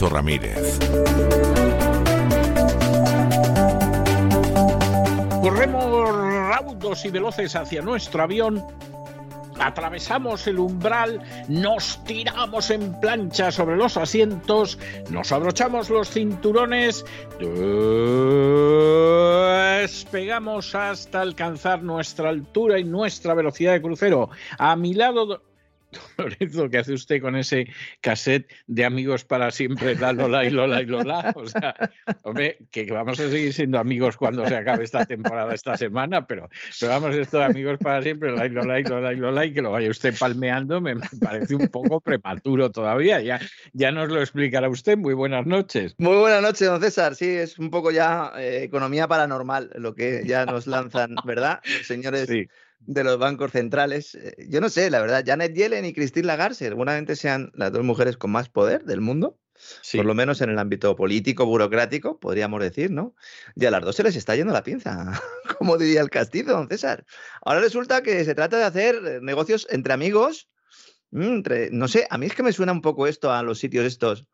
Ramírez. Corremos raudos y veloces hacia nuestro avión atravesamos el umbral, nos tiramos en plancha sobre los asientos, nos abrochamos los cinturones, despegamos hasta alcanzar nuestra altura y nuestra velocidad de crucero. A mi lado Lorenzo, ¿qué hace usted con ese cassette de amigos para siempre, la Lola y Lola y Lola? O sea, hombre, que vamos a seguir siendo amigos cuando se acabe esta temporada, esta semana, pero, pero vamos, esto de amigos para siempre, la y Lola y Lola y Lola, y que lo vaya usted palmeando, me, parece un poco prematuro todavía. Ya, ya nos lo explicará usted. Muy buenas noches. Muy buenas noches, don César. Sí, es un poco ya eh, economía paranormal lo que ya nos lanzan, ¿verdad? Señores. Sí de los bancos centrales. Eh, yo no sé, la verdad, Janet Yellen y Christine Lagarde seguramente sean las dos mujeres con más poder del mundo, por lo menos en el ámbito político, burocrático, podríamos decir, ¿no? Y a las dos se les está yendo la pinza, como diría el castizo, don César. Ahora resulta que se trata de hacer eh, negocios entre amigos, mm, entre, no sé, a mí es que me suena un poco esto a los sitios estos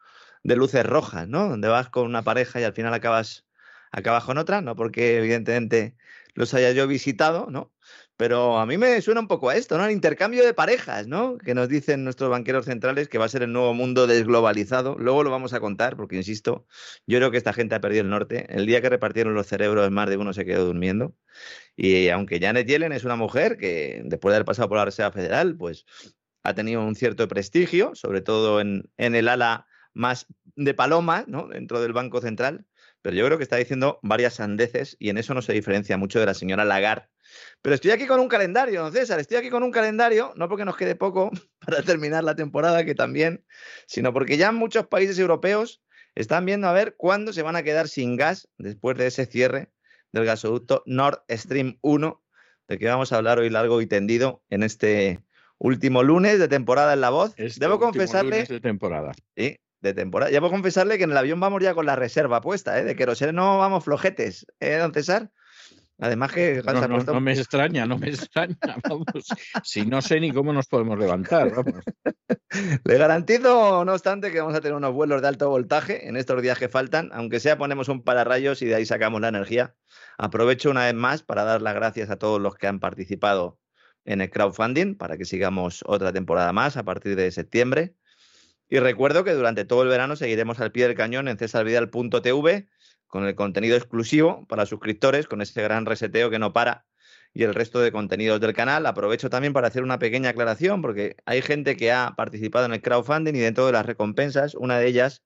de luces rojas, ¿no? Donde vas con una pareja y al final acabas, acabas con otra, no porque evidentemente los haya yo visitado, ¿no? Pero a mí me suena un poco a esto, ¿no? El intercambio de parejas, ¿no? Que nos dicen nuestros banqueros centrales que va a ser el nuevo mundo desglobalizado. Luego lo vamos a contar, porque insisto, yo creo que esta gente ha perdido el norte. El día que repartieron los cerebros, más de uno se quedó durmiendo. Y aunque Janet Yellen es una mujer que, después de haber pasado por la Reserva Federal, pues ha tenido un cierto prestigio, sobre todo en, en el ala más de paloma, ¿no? Dentro del Banco Central. Pero yo creo que está diciendo varias sandeces y en eso no se diferencia mucho de la señora Lagarde pero estoy aquí con un calendario, don César, estoy aquí con un calendario, no porque nos quede poco para terminar la temporada, que también, sino porque ya muchos países europeos están viendo a ver cuándo se van a quedar sin gas después de ese cierre del gasoducto Nord Stream 1, de que vamos a hablar hoy largo y tendido en este último lunes de temporada en La Voz. Este Debo confesarle... de temporada. Sí, de temporada. Debo confesarle que en el avión vamos ya con la reserva puesta, ¿eh? de queroseno no vamos flojetes, ¿eh, don César? Además que no, me extraña, no me extraña. Vamos. si no sé ni cómo nos podemos levantar. Vamos. Le garantizo, no obstante, que vamos a tener unos vuelos de alto voltaje en estos días que faltan, aunque sea ponemos un pararrayos y de ahí sacamos la energía. Aprovecho una vez más para dar las gracias a todos los que han participado en el crowdfunding para que sigamos otra temporada más a partir de septiembre. Y recuerdo que durante todo el verano seguiremos al pie del cañón en cesarvidal.tv con el contenido exclusivo para suscriptores, con ese gran reseteo que no para y el resto de contenidos del canal. Aprovecho también para hacer una pequeña aclaración, porque hay gente que ha participado en el crowdfunding y dentro de las recompensas, una de ellas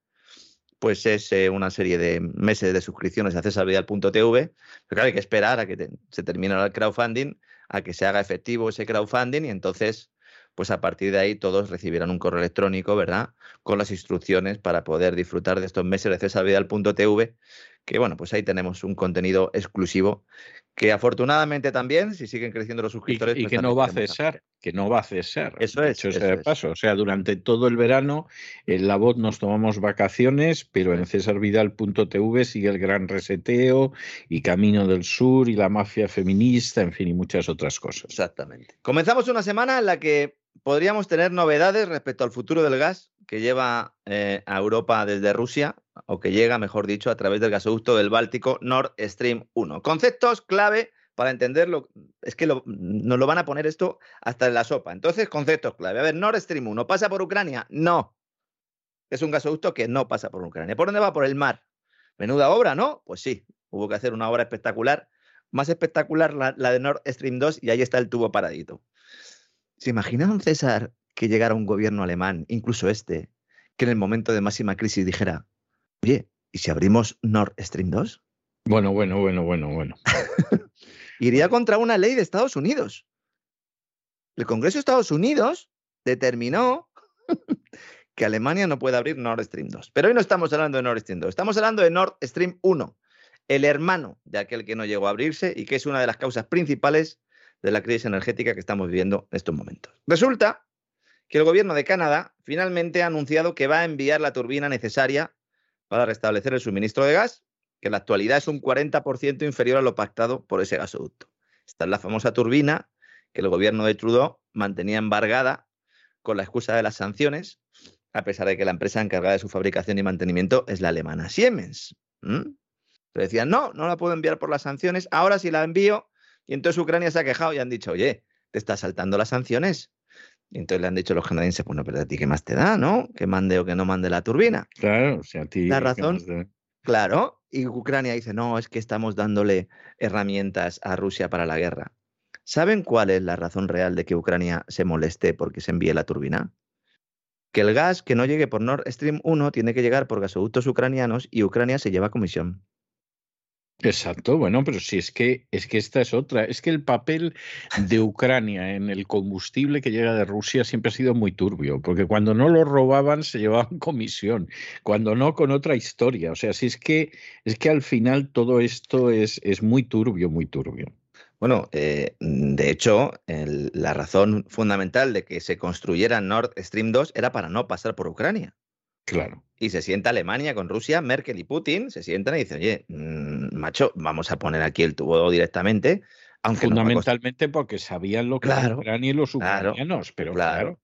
pues es eh, una serie de meses de suscripciones a cesarvidal.tv. Pero claro, hay que esperar a que se termine el crowdfunding, a que se haga efectivo ese crowdfunding y entonces pues a partir de ahí todos recibirán un correo electrónico, ¿verdad? Con las instrucciones para poder disfrutar de estos meses de cesarvidal.tv que bueno, pues ahí tenemos un contenido exclusivo que afortunadamente también, si siguen creciendo los suscriptores... Y, pues que no va a cesar, que no va a cesar. Eso es. paso. O sea, durante todo el verano en La Voz nos tomamos vacaciones, pero en cesarvidal.tv sigue el gran reseteo y Camino del Sur y la mafia feminista, en fin, y muchas otras cosas. Exactamente. Comenzamos una semana en la que podríamos tener novedades respecto al futuro del gas que lleva eh, a Europa desde Rusia, o que llega, mejor dicho, a través del gasoducto del Báltico Nord Stream 1. Conceptos clave para entenderlo, es que nos lo van a poner esto hasta en la sopa. Entonces, conceptos clave. A ver, Nord Stream 1, ¿pasa por Ucrania? No. Es un gasoducto que no pasa por Ucrania. ¿Por dónde va? Por el mar. Menuda obra, ¿no? Pues sí, hubo que hacer una obra espectacular. Más espectacular la, la de Nord Stream 2 y ahí está el tubo paradito. ¿Se imagina, don César, que llegara un gobierno alemán, incluso este, que en el momento de máxima crisis dijera, oye, ¿y si abrimos Nord Stream 2? Bueno, bueno, bueno, bueno, bueno. Iría contra una ley de Estados Unidos. El Congreso de Estados Unidos determinó que Alemania no puede abrir Nord Stream 2. Pero hoy no estamos hablando de Nord Stream 2, estamos hablando de Nord Stream 1, el hermano de aquel que no llegó a abrirse y que es una de las causas principales de la crisis energética que estamos viviendo en estos momentos. Resulta que el gobierno de Canadá finalmente ha anunciado que va a enviar la turbina necesaria para restablecer el suministro de gas, que en la actualidad es un 40% inferior a lo pactado por ese gasoducto. Esta es la famosa turbina que el gobierno de Trudeau mantenía embargada con la excusa de las sanciones, a pesar de que la empresa encargada de su fabricación y mantenimiento es la alemana Siemens. Pero decían, no, no la puedo enviar por las sanciones, ahora sí la envío. Y entonces Ucrania se ha quejado y han dicho, oye, te estás saltando las sanciones. Entonces le han dicho los canadienses, bueno, pero a ti qué más te da, ¿no? Que mande o que no mande la turbina. Claro, o sea, a ti. La razón, claro, y Ucrania dice, no, es que estamos dándole herramientas a Rusia para la guerra. ¿Saben cuál es la razón real de que Ucrania se moleste porque se envíe la turbina? Que el gas que no llegue por Nord Stream 1 tiene que llegar por gasoductos ucranianos y Ucrania se lleva comisión. Exacto, bueno, pero si es que es que esta es otra, es que el papel de Ucrania en el combustible que llega de Rusia siempre ha sido muy turbio, porque cuando no lo robaban se llevaban comisión, cuando no con otra historia, o sea, si es que es que al final todo esto es, es muy turbio, muy turbio. Bueno, eh, de hecho, la razón fundamental de que se construyera Nord Stream 2 era para no pasar por Ucrania. Claro. Y se sienta Alemania con Rusia, Merkel y Putin, se sientan y dicen, oye, mm, macho, vamos a poner aquí el tubo directamente. Aunque Fundamentalmente porque sabían lo que claro, Ucrania y los ucranianos, pero claro.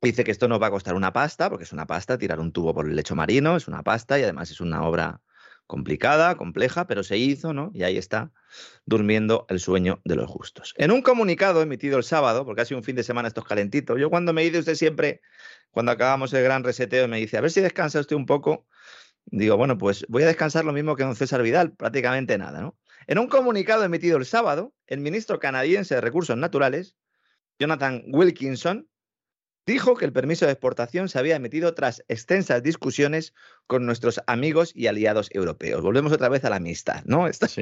Dice que esto nos va a costar una pasta, porque es una pasta, tirar un tubo por el lecho marino, es una pasta y además es una obra complicada, compleja, pero se hizo, ¿no? Y ahí está, durmiendo el sueño de los justos. En un comunicado emitido el sábado, porque ha sido un fin de semana estos calentitos, yo cuando me dice usted siempre, cuando acabamos el gran reseteo, me dice, a ver si descansa usted un poco, digo, bueno, pues voy a descansar lo mismo que don César Vidal, prácticamente nada, ¿no? En un comunicado emitido el sábado, el ministro canadiense de Recursos Naturales, Jonathan Wilkinson, dijo que el permiso de exportación se había emitido tras extensas discusiones con nuestros amigos y aliados europeos. Volvemos otra vez a la amistad, ¿no? Estos,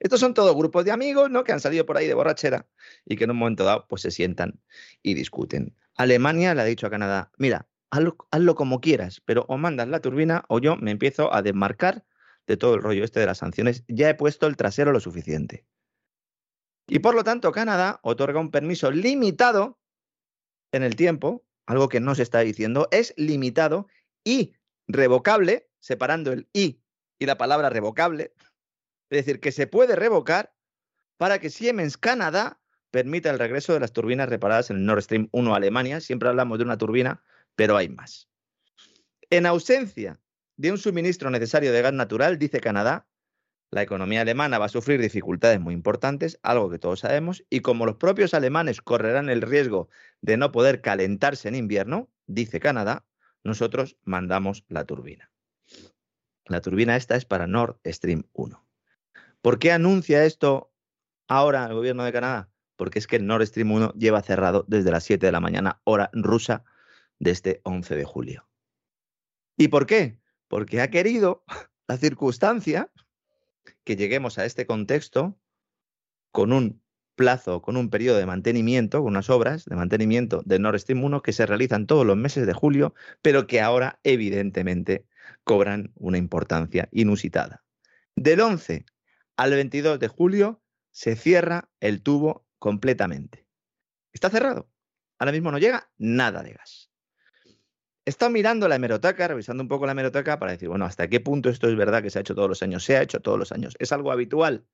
estos son todos grupos de amigos, ¿no? Que han salido por ahí de borrachera y que en un momento dado pues se sientan y discuten. Alemania le ha dicho a Canadá, mira, hazlo, hazlo como quieras, pero o mandas la turbina o yo me empiezo a desmarcar de todo el rollo este de las sanciones. Ya he puesto el trasero lo suficiente. Y por lo tanto, Canadá otorga un permiso limitado en el tiempo, algo que no se está diciendo, es limitado y revocable, separando el y y la palabra revocable, es decir, que se puede revocar para que Siemens Canadá permita el regreso de las turbinas reparadas en el Nord Stream 1 Alemania. Siempre hablamos de una turbina, pero hay más. En ausencia de un suministro necesario de gas natural, dice Canadá, la economía alemana va a sufrir dificultades muy importantes, algo que todos sabemos, y como los propios alemanes correrán el riesgo de no poder calentarse en invierno, dice Canadá, nosotros mandamos la turbina. La turbina esta es para Nord Stream 1. ¿Por qué anuncia esto ahora el gobierno de Canadá? Porque es que el Nord Stream 1 lleva cerrado desde las 7 de la mañana, hora rusa, de este 11 de julio. ¿Y por qué? Porque ha querido la circunstancia que lleguemos a este contexto con un plazo, con un periodo de mantenimiento, con unas obras de mantenimiento de Nord Stream 1 que se realizan todos los meses de julio, pero que ahora evidentemente cobran una importancia inusitada. Del 11 al 22 de julio se cierra el tubo completamente. Está cerrado. Ahora mismo no llega nada de gas. He estado mirando la hemeroteca, revisando un poco la hemeroteca para decir, bueno, ¿hasta qué punto esto es verdad que se ha hecho todos los años? Se ha hecho todos los años. ¿Es algo habitual?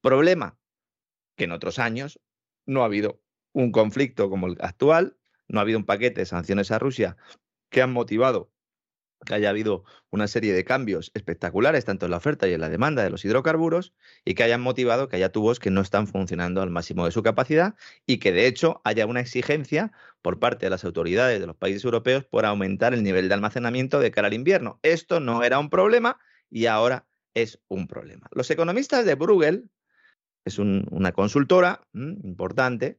Problema, que en otros años no ha habido un conflicto como el actual, no ha habido un paquete de sanciones a Rusia que han motivado que haya habido una serie de cambios espectaculares, tanto en la oferta y en la demanda de los hidrocarburos, y que hayan motivado que haya tubos que no están funcionando al máximo de su capacidad y que de hecho haya una exigencia por parte de las autoridades de los países europeos por aumentar el nivel de almacenamiento de cara al invierno. Esto no era un problema y ahora es un problema. Los economistas de Bruegel, es una consultora importante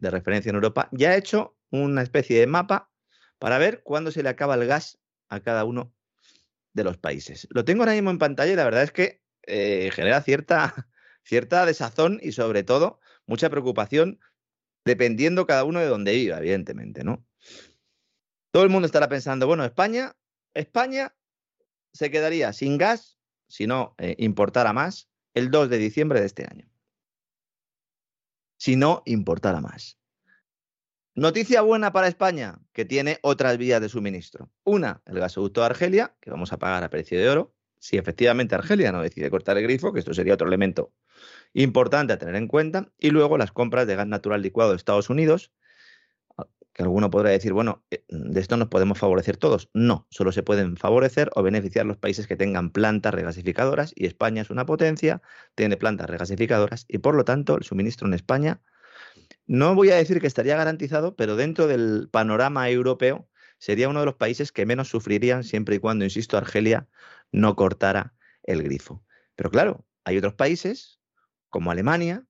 de referencia en Europa, ya ha hecho una especie de mapa para ver cuándo se le acaba el gas a cada uno de los países. Lo tengo ahora mismo en pantalla y la verdad es que eh, genera cierta, cierta desazón y sobre todo mucha preocupación dependiendo cada uno de dónde viva, evidentemente, ¿no? Todo el mundo estará pensando, bueno, España, España se quedaría sin gas si no eh, importara más el 2 de diciembre de este año. Si no importara más. Noticia buena para España, que tiene otras vías de suministro. Una, el gasoducto de Argelia, que vamos a pagar a precio de oro. Si efectivamente Argelia no decide cortar el grifo, que esto sería otro elemento importante a tener en cuenta. Y luego las compras de gas natural licuado de Estados Unidos, que alguno podrá decir, bueno, eh, de esto nos podemos favorecer todos. No, solo se pueden favorecer o beneficiar los países que tengan plantas regasificadoras y España es una potencia, tiene plantas regasificadoras y por lo tanto el suministro en España no voy a decir que estaría garantizado, pero dentro del panorama europeo sería uno de los países que menos sufrirían siempre y cuando, insisto, Argelia no cortara el grifo. Pero claro, hay otros países como Alemania,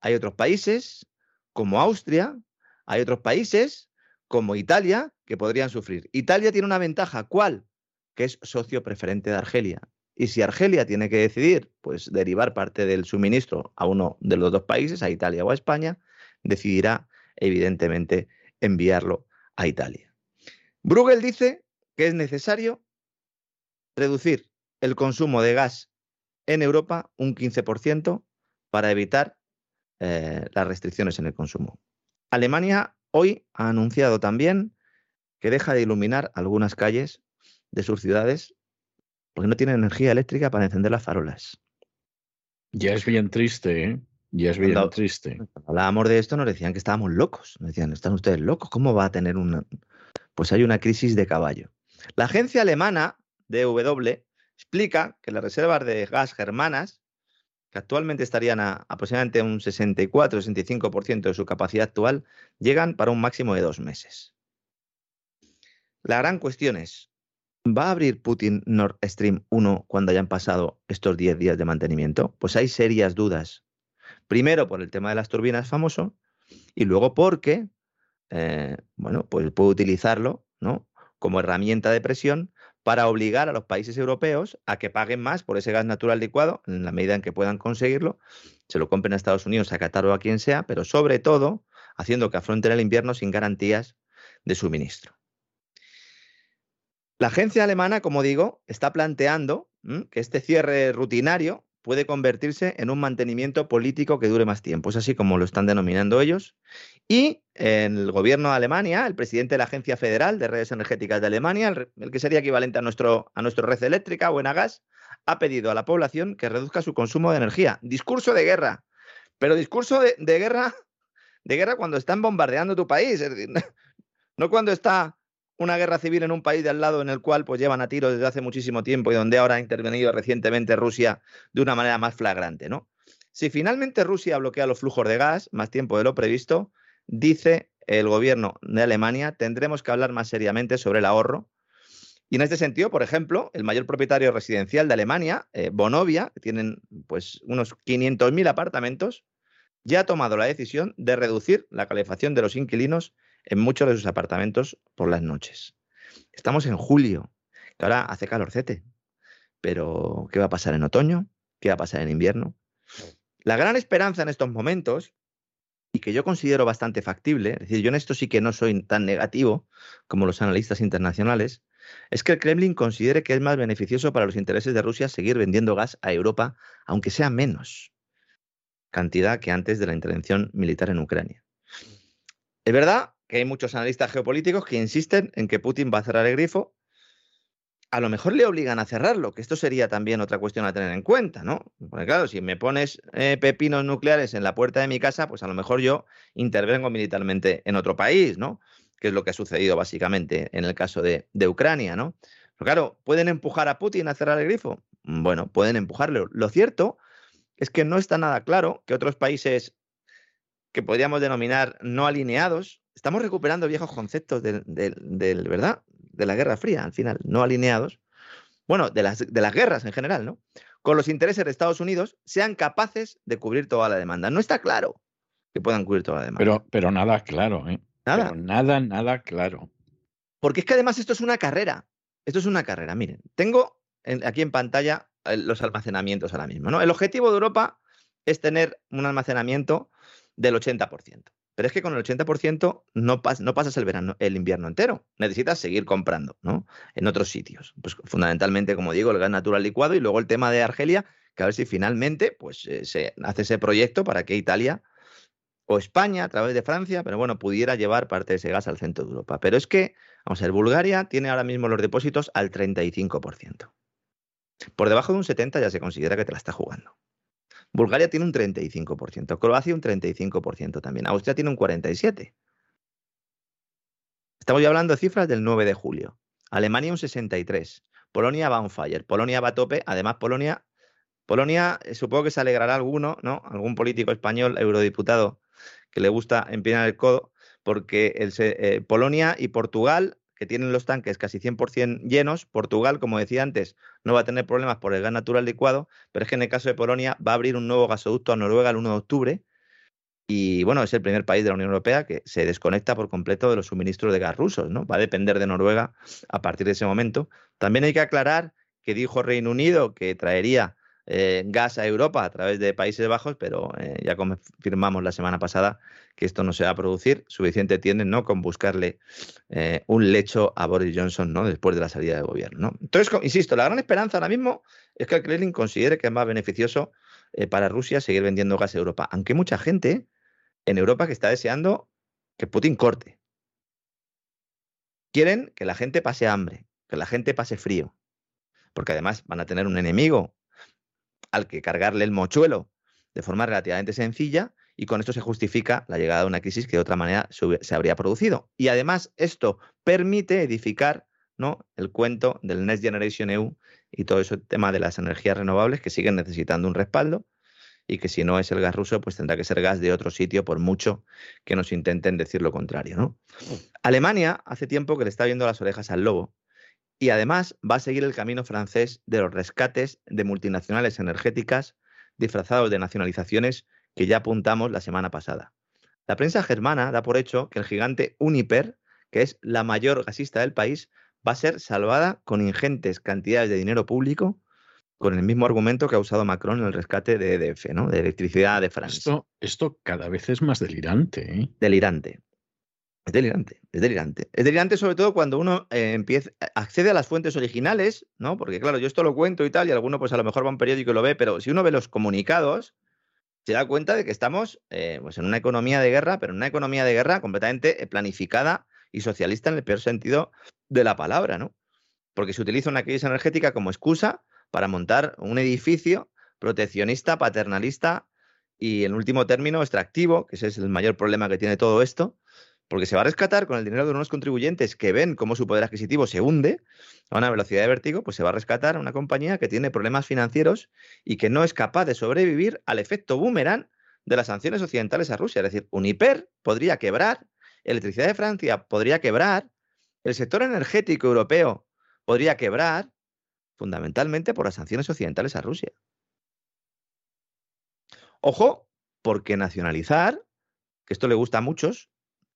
hay otros países como Austria, hay otros países como Italia que podrían sufrir. Italia tiene una ventaja, ¿cuál? Que es socio preferente de Argelia. Y si Argelia tiene que decidir, pues derivar parte del suministro a uno de los dos países, a Italia o a España, decidirá evidentemente enviarlo a Italia. Bruegel dice que es necesario reducir el consumo de gas en Europa un 15% para evitar eh, las restricciones en el consumo. Alemania hoy ha anunciado también que deja de iluminar algunas calles de sus ciudades porque no tiene energía eléctrica para encender las farolas. Ya es bien triste, ¿eh? Ya es bien triste. Cuando hablábamos de esto nos decían que estábamos locos. Nos decían, están ustedes locos, ¿cómo va a tener una...? Pues hay una crisis de caballo. La agencia alemana DW explica que las reservas de gas germanas, que actualmente estarían a aproximadamente un 64-65% de su capacidad actual, llegan para un máximo de dos meses. La gran cuestión es, ¿va a abrir Putin Nord Stream 1 cuando hayan pasado estos 10 días de mantenimiento? Pues hay serias dudas Primero por el tema de las turbinas famoso y luego porque, eh, bueno, pues puede utilizarlo, ¿no? Como herramienta de presión para obligar a los países europeos a que paguen más por ese gas natural licuado en la medida en que puedan conseguirlo, se lo compren a Estados Unidos, a Qatar o a quien sea, pero sobre todo haciendo que afronten el invierno sin garantías de suministro. La agencia alemana, como digo, está planteando que este cierre rutinario puede convertirse en un mantenimiento político que dure más tiempo. Es así como lo están denominando ellos. Y en el gobierno de Alemania, el presidente de la Agencia Federal de Redes Energéticas de Alemania, el, que sería equivalente a nuestro, a red eléctrica o en gas, ha pedido a la población que reduzca su consumo de energía. Discurso de guerra. Pero discurso de, de guerra, de guerra cuando están bombardeando tu país. No cuando está una guerra civil en un país de al lado en el cual pues llevan a tiro desde hace muchísimo tiempo y donde ahora ha intervenido recientemente Rusia de una manera más flagrante, ¿no? Si finalmente Rusia bloquea los flujos de gas más tiempo de lo previsto, dice el gobierno de Alemania, tendremos que hablar más seriamente sobre el ahorro. Y en este sentido, por ejemplo, el mayor propietario residencial de Alemania, eh, Bonovia, que tienen pues unos 500.000 apartamentos, ya ha tomado la decisión de reducir la calefacción de los inquilinos en muchos de sus apartamentos por las noches. Estamos en julio, que ahora hace calorcete, pero ¿qué va a pasar en otoño? ¿Qué va a pasar en invierno? La gran esperanza en estos momentos, y que yo considero bastante factible, es decir, yo en esto sí que no soy tan negativo como los analistas internacionales, es que el Kremlin considere que es más beneficioso para los intereses de Rusia seguir vendiendo gas a Europa, aunque sea menos cantidad que antes de la intervención militar en Ucrania. Es verdad que hay muchos analistas geopolíticos que insisten en que Putin va a cerrar el grifo. A lo mejor le obligan a cerrarlo, que esto sería también otra cuestión a tener en cuenta, ¿no? Porque claro, si me pones eh, pepinos nucleares en la puerta de mi casa, pues a lo mejor yo intervengo militarmente en otro país, ¿no? Que es lo que ha sucedido básicamente en el caso de, de Ucrania, ¿no? Pero claro, ¿pueden empujar a Putin a cerrar el grifo? Bueno, pueden empujarlo. Lo cierto es que no está nada claro que otros países que podríamos denominar no alineados estamos recuperando viejos conceptos del, ¿verdad? De la Guerra Fría, al final, no alineados. Bueno, de las, de las guerras en general, ¿no? Con los intereses de Estados Unidos, sean capaces de cubrir toda la demanda. No está claro que puedan cubrir toda la demanda. Pero, pero nada claro, ¿eh? Nada. nada, nada claro. Porque es que además esto es una carrera. Esto es una carrera. Miren, tengo aquí en pantalla eh, los almacenamientos ahora mismo. ¿no? El objetivo de Europa es tener un almacenamiento del 80%. Pero es que con el 80% no, no pasas el, verano, el invierno entero. Necesitas seguir comprando ¿no? en otros sitios. Pues fundamentalmente, como digo, el gas natural licuado y luego el tema de Argelia, que a ver si finalmente pues, eh, se hace ese proyecto para que Italia o España, a través de Francia, pero bueno, pudiera llevar parte de ese gas al centro de Europa. Pero es que, vamos a ver, Bulgaria tiene ahora mismo los depósitos al 35%. Por debajo de un 70% ya se considera que te la está jugando. Bulgaria tiene un 35%, Croacia un 35% también, Austria tiene un 47%. Estamos ya hablando de cifras del 9 de julio. Alemania un 63%. Polonia va on fire. Polonia va a tope. Además, Polonia, Polonia, eh, supongo que se alegrará alguno, ¿no? Algún político español, eurodiputado, que le gusta empinar el codo, porque eh, Polonia y Portugal que tienen los tanques casi 100% llenos. Portugal, como decía antes, no va a tener problemas por el gas natural licuado, pero es que en el caso de Polonia va a abrir un nuevo gasoducto a Noruega el 1 de octubre. Y bueno, es el primer país de la Unión Europea que se desconecta por completo de los suministros de gas rusos, ¿no? Va a depender de Noruega a partir de ese momento. También hay que aclarar que dijo Reino Unido que traería eh, gas a Europa a través de Países Bajos, pero eh, ya confirmamos la semana pasada que esto no se va a producir. Suficiente tienen ¿no? con buscarle eh, un lecho a Boris Johnson ¿no? después de la salida del gobierno. ¿no? Entonces, insisto, la gran esperanza ahora mismo es que el Kremlin considere que es más beneficioso para Rusia seguir vendiendo gas a Europa, aunque mucha gente en Europa que está deseando que Putin corte. Quieren que la gente pase hambre, que la gente pase frío, porque además van a tener un enemigo al que cargarle el mochuelo de forma relativamente sencilla y con esto se justifica la llegada de una crisis que de otra manera se habría producido. Y además esto permite edificar ¿no? el cuento del Next Generation EU y todo ese tema de las energías renovables que siguen necesitando un respaldo y que si no es el gas ruso, pues tendrá que ser gas de otro sitio, por mucho que nos intenten decir lo contrario. ¿no? Alemania hace tiempo que le está viendo las orejas al lobo y además va a seguir el camino francés de los rescates de multinacionales energéticas disfrazados de nacionalizaciones que ya apuntamos la semana pasada. La prensa germana da por hecho que el gigante Uniper, que es la mayor gasista del país, va a ser salvada con ingentes cantidades de dinero público, con el mismo argumento que ha usado Macron en el rescate de EDF, ¿no? de electricidad de Francia. Esto, esto cada vez es más delirante. ¿eh? Delirante. Es delirante, es delirante. Es delirante sobre todo cuando uno eh, empieza, accede a las fuentes originales, ¿no? Porque claro, yo esto lo cuento y tal, y alguno pues a lo mejor va a un periódico y lo ve, pero si uno ve los comunicados, se da cuenta de que estamos eh, pues en una economía de guerra, pero en una economía de guerra completamente eh, planificada y socialista en el peor sentido de la palabra, ¿no? Porque se utiliza una crisis energética como excusa para montar un edificio proteccionista, paternalista y en último término extractivo, que ese es el mayor problema que tiene todo esto, porque se va a rescatar con el dinero de unos contribuyentes que ven cómo su poder adquisitivo se hunde a una velocidad de vértigo, pues se va a rescatar una compañía que tiene problemas financieros y que no es capaz de sobrevivir al efecto boomerang de las sanciones occidentales a Rusia. Es decir, Uniper podría quebrar, Electricidad de Francia podría quebrar, el sector energético europeo podría quebrar, fundamentalmente por las sanciones occidentales a Rusia. Ojo, porque nacionalizar, que esto le gusta a muchos,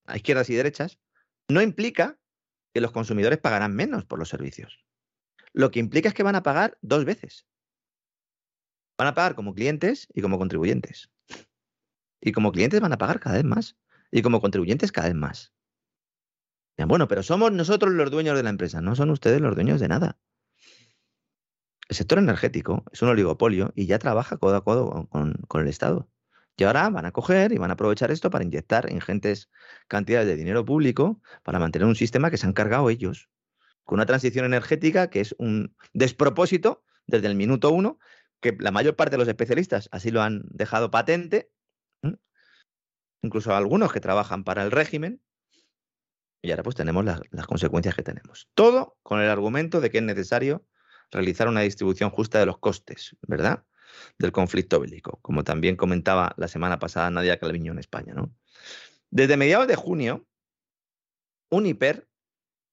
a izquierdas y derechas, no implica que los consumidores pagarán menos por los servicios. Lo que implica es que van a pagar dos veces. Van a pagar como clientes y como contribuyentes. Y como clientes van a pagar cada vez más. Y como contribuyentes cada vez más. Bueno, pero somos nosotros los dueños de la empresa, no son ustedes los dueños de nada. El sector energético es un oligopolio y ya trabaja codo a codo con, el Estado. Y ahora van a coger y van a aprovechar esto para inyectar ingentes cantidades de dinero público para mantener un sistema que se han cargado ellos, con una transición energética que es un despropósito desde el minuto uno, que la mayor parte de los especialistas así lo han dejado patente, incluso algunos que trabajan para el régimen, y ahora pues tenemos las, las consecuencias que tenemos. Todo con el argumento de que es necesario realizar una distribución justa de los costes, ¿verdad? Del conflicto bélico, como también comentaba la semana pasada Nadia Calviño en España. ¿no? Desde mediados de junio, Uniper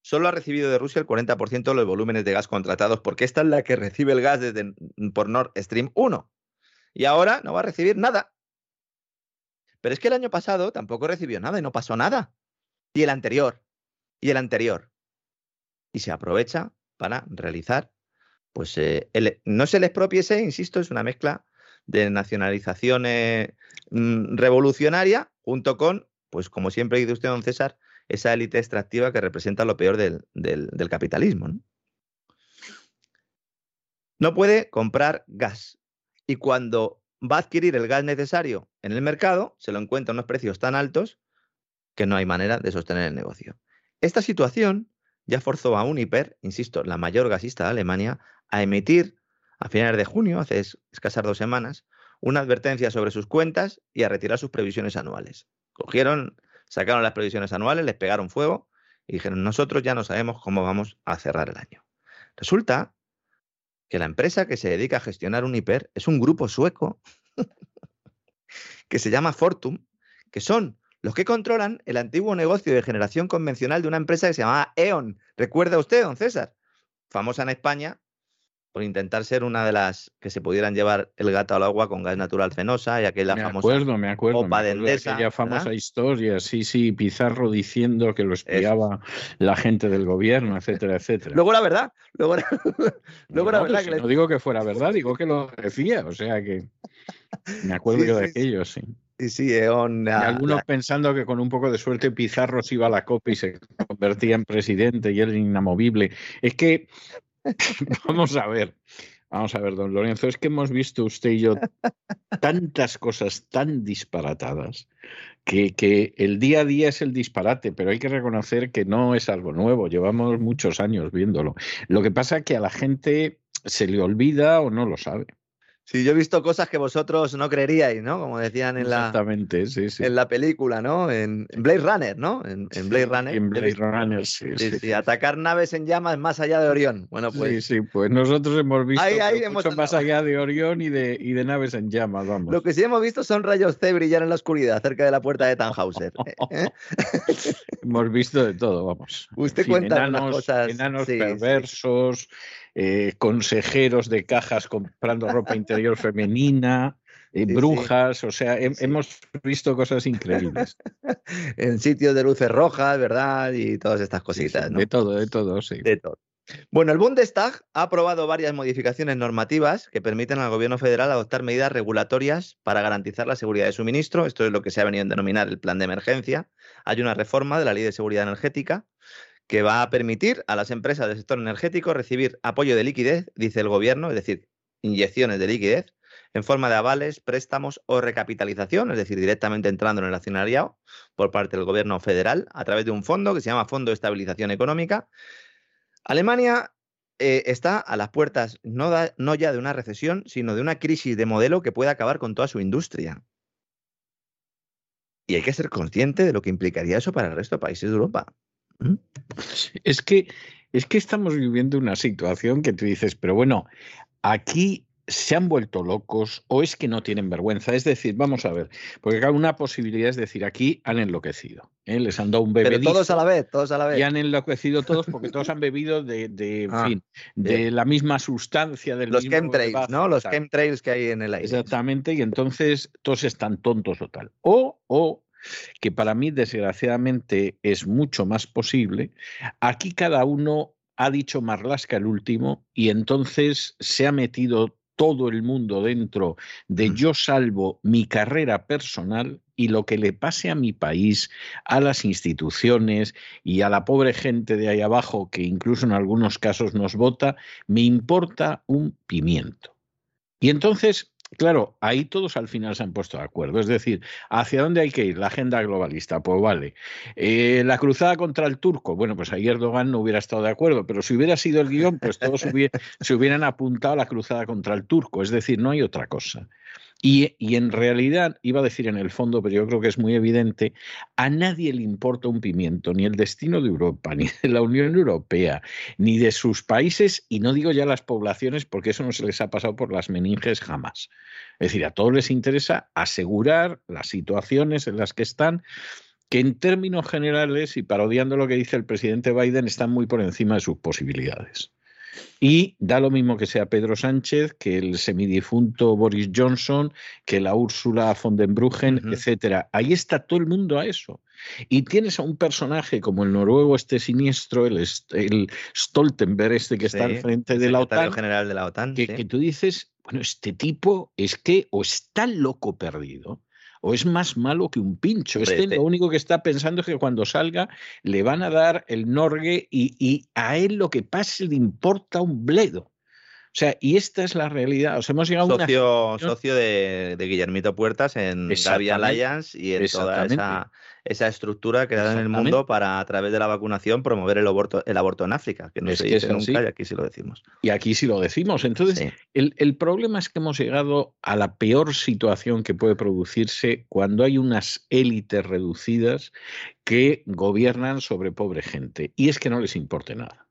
solo ha recibido de Rusia el 40% de los volúmenes de gas contratados, porque esta es la que recibe el gas desde, por Nord Stream 1. Y ahora no va a recibir nada. Pero es que el año pasado tampoco recibió nada y no pasó nada. Y el anterior. Y el anterior. Y se aprovecha para realizar, pues eh, no se les expropiese, insisto, es una mezcla de nacionalización mm, revolucionaria junto con, pues como siempre dice usted, don César, esa élite extractiva que representa lo peor del, del capitalismo. ¿no? no puede comprar gas y cuando va a adquirir el gas necesario en el mercado, se lo encuentra a unos precios tan altos que no hay manera de sostener el negocio. Esta situación ya forzó a Uniper, insisto, la mayor gasista de Alemania, a emitir a finales de junio, hace escasas dos semanas, una advertencia sobre sus cuentas y a retirar sus previsiones anuales. Cogieron, sacaron las previsiones anuales, les pegaron fuego y dijeron, nosotros ya no sabemos cómo vamos a cerrar el año. Resulta que la empresa que se dedica a gestionar Uniper es un grupo sueco que se llama Fortum, que son los que controlan el antiguo negocio de generación convencional de una empresa que se llamaba E.ON. ¿Recuerda usted, don César? Famosa en España por intentar ser una de las que se pudieran llevar el gato al agua con gas natural fenosa y aquella me famosa acuerdo, me acuerdo, de Endesa, aquella famosa historia, sí, sí, Pizarro diciendo que lo espiaba la gente del gobierno, etcétera, etcétera. luego la verdad, luego luego no, verdad que no digo que fuera verdad, digo que lo decía, o sea que me acuerdo yo de aquello, sí. Sí, sí, Eon, y algunos pensando que con un poco de suerte Pizarro se iba a la copa y se convertía en presidente y era inamovible. Es que Vamos a ver. Vamos a ver, don Lorenzo, es que hemos visto usted y yo tantas cosas tan disparatadas que, que, el día a día es el disparate, pero hay que reconocer que no es algo nuevo, llevamos muchos años viéndolo. Lo que pasa es que a la gente se le olvida o no lo sabe. Sí, yo he visto cosas que vosotros no creeríais, ¿no? Como decían en la, sí, sí. en la película, ¿no? En, Blade Runner, ¿no? En, Blade Runner. En Blade Runner, sí, sí, Atacar naves en llamas más allá de Orión. Bueno, pues. Sí, sí, pues nosotros hemos visto mucho más allá de Orión y de, y de naves en llamas, vamos. Lo que sí hemos visto son rayos C brillar en la oscuridad cerca de la puerta de Tannhauser. ¿eh? hemos visto de todo, vamos. Usted cuenta enanos, cosas. Enanos perversos. Eh, consejeros de cajas comprando ropa interior femenina, eh, brujas, o sea, hemos visto cosas increíbles. en sitios de luces rojas, ¿verdad? Y todas estas cositas, ¿no? De todo, de todo, sí. De todo. Bueno, el Bundestag ha aprobado varias modificaciones normativas que permiten al gobierno federal adoptar medidas regulatorias para garantizar la seguridad de suministro. Esto es lo que se ha venido a denominar el plan de emergencia. Hay una reforma de la ley de seguridad energética que va a permitir a las empresas del sector energético recibir apoyo de liquidez, dice el gobierno, es decir, inyecciones de liquidez, en forma de avales, préstamos o recapitalización, es decir, directamente entrando en el accionariado por parte del gobierno federal a través de un fondo que se llama Fondo de Estabilización Económica. Alemania eh, está a las puertas no, no ya de una recesión, sino de una crisis de modelo que puede acabar con toda su industria. Y hay que ser consciente de lo que implicaría eso para el resto de países de Europa. Es que, es que estamos viviendo una situación que tú dices, pero bueno, aquí se han vuelto locos o es que no tienen vergüenza. Es decir, vamos a ver, porque una posibilidad es decir, aquí han enloquecido. ¿eh? Les han dado un bebé. todos a la vez, todos a la vez. Y han enloquecido todos porque todos han bebido de, de en ah, fin, de la misma sustancia del Los chemtrails, ¿no? Los chemtrails que hay en el aire. Exactamente, y entonces todos están tontos o tal. O, o que para mí desgraciadamente es mucho más posible, aquí cada uno ha dicho Marlasca el último y entonces se ha metido todo el mundo dentro de yo salvo mi carrera personal y lo que le pase a mi país, a las instituciones y a la pobre gente de ahí abajo que incluso en algunos casos nos vota, me importa un pimiento. Y entonces Claro, ahí todos al final se han puesto de acuerdo. Es decir, ¿hacia dónde hay que ir? La agenda globalista, pues vale. Eh, la cruzada contra el turco, bueno, pues ahí Erdogan no hubiera estado de acuerdo, pero si hubiera sido el guion, pues todos se hubieran apuntado a la cruzada contra el turco. Es decir, no hay otra cosa. Y, en realidad, iba a decir en el fondo, pero yo creo que es muy evidente, a nadie le importa un pimiento, ni el destino de Europa, ni de la Unión Europea, ni de sus países, y no digo ya las poblaciones, porque eso no se les ha pasado por las meninges jamás. Es decir, a todos les interesa asegurar las situaciones en las que están, que en términos generales, y parodiando lo que dice el presidente Biden, están muy por encima de sus posibilidades. Y da lo mismo que sea Pedro Sánchez, que el semidifunto Boris Johnson, que la Úrsula von den Bruggen, etcétera. Ahí está todo el mundo a eso. Y tienes a un personaje como el noruego este siniestro, el, el Stoltenberg este que está al frente de la OTAN. general de la OTAN. Que, que tú dices, bueno, este tipo es que o está loco perdido o es más malo que un pincho. Este, lo único que está pensando es que cuando salga le van a dar el Norgue y, a él lo que pase le importa un bledo. O sea, y esta es la realidad. hemos llegado socio, a socio de, Guillermito Puertas en Gavi Alliance y en toda esa esa estructura creada en el mundo para, a través de la vacunación, promover el aborto, el aborto en África, que no se dice nunca y aquí sí lo decimos. Y aquí sí lo decimos. Entonces, el, el, problema es que hemos llegado a la peor situación que puede producirse cuando hay unas élites reducidas que gobiernan sobre pobre gente. Y es que no les importe nada.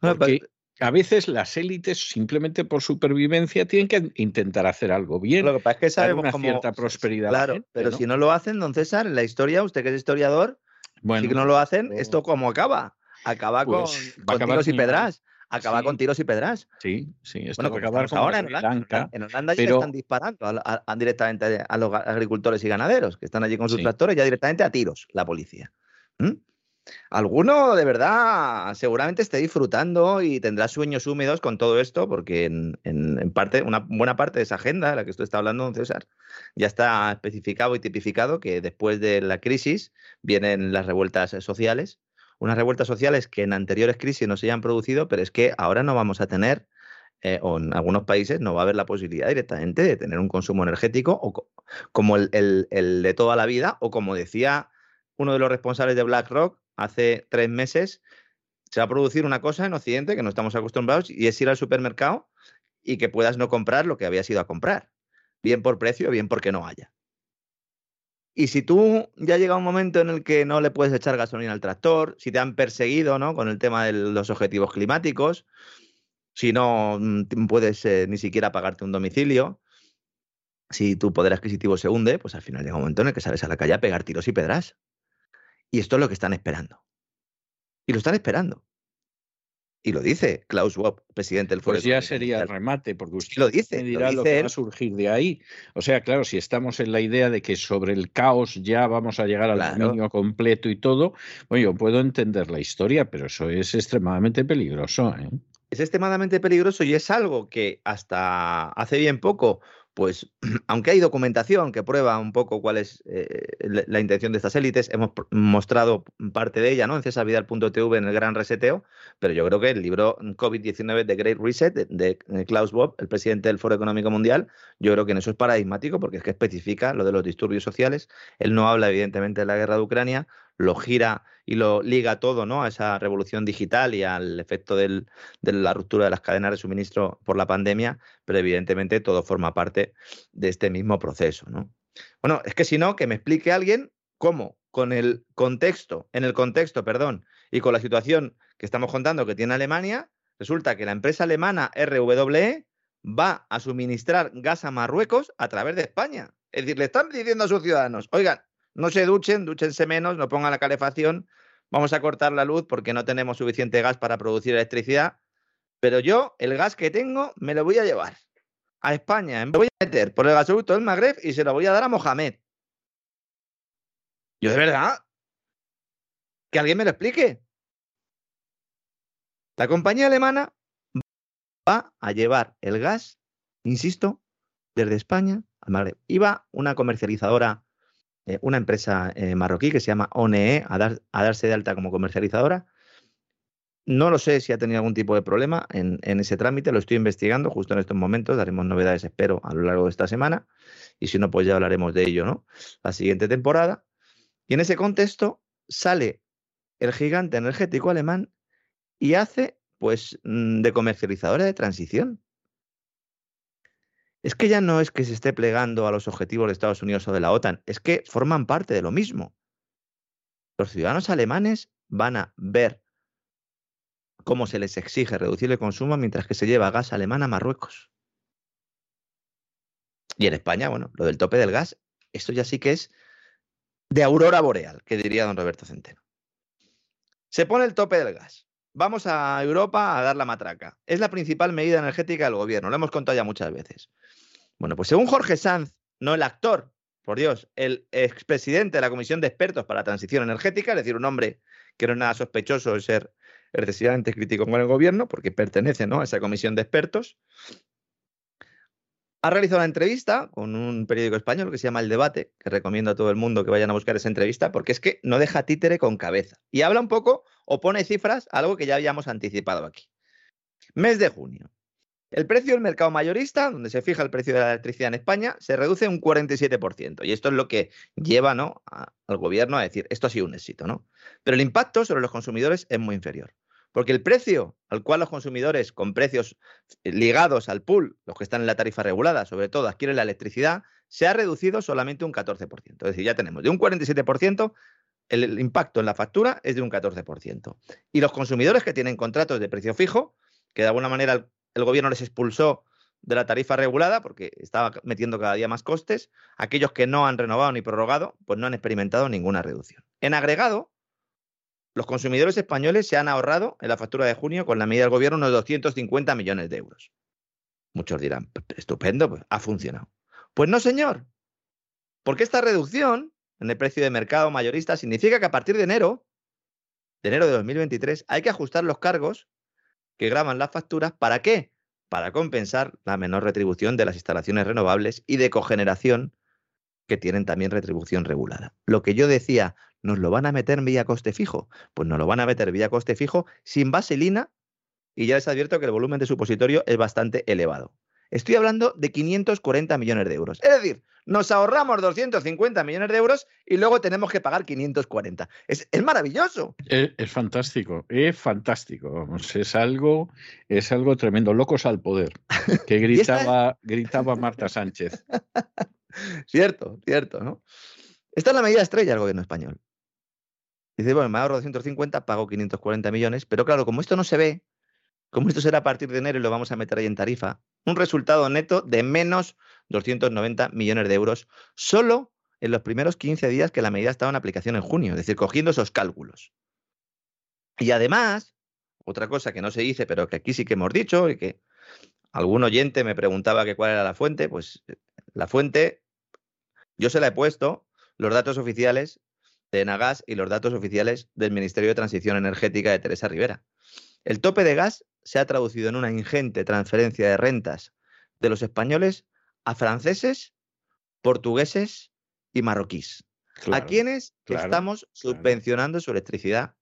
Porque a veces las élites, simplemente por supervivencia, tienen que intentar hacer algo bien. Lo que pasa es que sabemos una cierta prosperidad. Claro, pero si no lo hacen, don César, en la historia, usted que es historiador, si no lo hacen, ¿esto cómo acaba? Acaba pues con, tiros y pedras. Acaba con tiros y pedras. Sí, sí. Esto bueno, va pues ahora en Holanda. En Holanda ya están disparando directamente a los agricultores y ganaderos que están allí con sus tractores, ya directamente a tiros, la policía. ¿Mm? Alguno de verdad seguramente esté disfrutando y tendrá sueños húmedos con todo esto, porque en, parte, una buena parte de esa agenda de la que usted está hablando, don César, ya está especificado y tipificado que después de la crisis vienen las revueltas sociales, unas revueltas sociales que en anteriores crisis no se hayan producido, pero es que ahora no vamos a tener, eh, o en algunos países no va a haber la posibilidad directamente de tener un consumo energético o como el de toda la vida, o como decía uno de los responsables de BlackRock, hace tres meses, se va a producir una cosa en Occidente que no estamos acostumbrados y es ir al supermercado y que puedas no comprar lo que habías ido a comprar, bien por precio, bien porque no haya. Y si tú ya llega un momento en el que no le puedes echar gasolina al tractor, si te han perseguido ¿no? con el tema de los objetivos climáticos, si no mm, puedes eh, ni siquiera pagarte un domicilio, si tu poder adquisitivo se hunde, pues al final llega un momento en el que sales a la calle a pegar tiros y pedras. Y esto es lo que están esperando. Y lo están esperando. Y lo dice Klaus Schwab, presidente del Foro. Pues ya sería el remate, porque usted lo dice, dirá lo, que va a surgir de ahí. O sea, claro, si estamos en la idea de que sobre el caos ya vamos a llegar al dominio completo y todo, bueno, yo puedo entender la historia, pero eso es extremadamente peligroso. ¿eh? Es extremadamente peligroso y es algo que hasta hace bien poco pues aunque hay documentación que prueba un poco cuál es eh, la intención de estas élites, hemos mostrado parte de ella ¿no? en cesarvidal.tv en el gran reseteo, pero yo creo que el libro COVID-19 de Great Reset de, Klaus Bob, el presidente del Foro Económico Mundial, yo creo que en eso es paradigmático porque es que especifica lo de los disturbios sociales. Él no habla evidentemente de la guerra de Ucrania, lo gira y lo liga todo ¿no? a esa revolución digital y al efecto de la ruptura de las cadenas de suministro por la pandemia, pero evidentemente todo forma parte de este mismo proceso. ¿no? Bueno, es que si no, que me explique alguien cómo, con el contexto, en el contexto, perdón, y con la situación que estamos contando que tiene Alemania, resulta que la empresa alemana RWE va a suministrar gas a Marruecos a través de España. Es decir, le están diciendo a sus ciudadanos, oigan, no se duchen, dúchense menos, no pongan la calefacción, vamos a cortar la luz porque no tenemos suficiente gas para producir electricidad, pero yo el gas que tengo me lo voy a llevar a España, me voy a meter por el gasoducto del Magreb y se lo voy a dar a Mohamed. Yo de verdad, que alguien me lo explique. La compañía alemana va a llevar el gas, insisto, desde España al Magreb. Iba una comercializadora eh, una empresa eh, marroquí que se llama ONE a, dar, a darse de alta como comercializadora. No lo sé si ha tenido algún tipo de problema en, ese trámite, lo estoy investigando justo en estos momentos, daremos novedades, espero, a lo largo de esta semana, y si no, pues ya hablaremos de ello, ¿no? La siguiente temporada. Y en ese contexto sale el gigante energético alemán y hace, pues, mm, de comercializadora de transición es que ya no es que se esté plegando a los objetivos de Estados Unidos o de la OTAN, es que forman parte de lo mismo. Los ciudadanos alemanes van a ver cómo se les exige reducir el consumo mientras que se lleva gas alemán a Marruecos. Y en España, bueno, lo del tope del gas, esto ya sí que es de aurora boreal, que diría don Roberto Centeno. Se pone el tope del gas. Vamos a Europa a dar la matraca. Es la principal medida energética del gobierno, lo hemos contado ya muchas veces. Bueno, pues según Jorge Sanz, no el actor, por Dios, el expresidente de la Comisión de Expertos para la Transición Energética, es decir, un hombre que no es nada sospechoso de ser excesivamente crítico con el gobierno, porque pertenece ¿no? a esa comisión de expertos, ha realizado una entrevista con un periódico español que se llama El Debate, que recomiendo a todo el mundo que vayan a buscar esa entrevista, porque es que no deja títere con cabeza. Y habla un poco o pone cifras, algo que ya habíamos anticipado aquí. Mes de junio. El precio del mercado mayorista, donde se fija el precio de la electricidad en España, se reduce un 47%. Y esto es lo que lleva ¿no? al gobierno a decir, esto ha sido un éxito. ¿no? Pero el impacto sobre los consumidores es muy inferior. Porque el precio al cual los consumidores con precios eh, ligados al pool, los que están en la tarifa regulada, sobre todo adquieren la electricidad, se ha reducido solamente un 14%. Es decir, ya tenemos de un 47%, el impacto en la factura es de un 14%. Y los consumidores que tienen contratos de precio fijo, que de alguna manera el, gobierno les expulsó de la tarifa regulada porque estaba metiendo cada día más costes, aquellos que no han renovado ni prorrogado, pues no han experimentado ninguna reducción. En agregado, los consumidores españoles se han ahorrado en la factura de junio con la medida del gobierno unos 250 millones de euros. Muchos dirán, estupendo, pues ha funcionado. Pues no, señor. Porque esta reducción en el precio de mercado mayorista significa que a partir de enero, de enero de 2023, hay que ajustar los cargos que graban las facturas. ¿Para qué? Para compensar la menor retribución de las instalaciones renovables y de cogeneración que tienen también retribución regulada. Lo que yo decía, ¿nos lo van a meter vía coste fijo? Pues nos lo van a meter vía coste fijo sin vaselina y ya les advierto que el volumen de supositorio es bastante elevado. Estoy hablando de 540 millones de euros. Es decir, nos ahorramos 250 millones de euros y luego tenemos que pagar 540. Es, maravilloso. Es, fantástico, es fantástico. es algo, es algo tremendo. Locos al poder, que gritaba, gritaba Marta Sánchez. cierto, cierto, ¿no? Esta es la medida estrella del gobierno español. Dice, bueno, me ahorro 250, pago 540 millones, pero claro, como esto no se ve, como esto será a partir de enero y lo vamos a meter ahí en tarifa, un resultado neto de menos 290 millones de euros solo en los primeros 15 días que la medida estaba en aplicación en junio, es decir, cogiendo esos cálculos. Y además, otra cosa que no se dice, pero que aquí sí que hemos dicho y que algún oyente me preguntaba que cuál era la fuente, pues la fuente yo se la he puesto los datos oficiales de Enagas y los datos oficiales del Ministerio de Transición Energética de Teresa Rivera. El tope de gas se ha traducido en una ingente transferencia de rentas de los españoles a franceses, portugueses y marroquíes. a quienes estamos subvencionando su electricidad.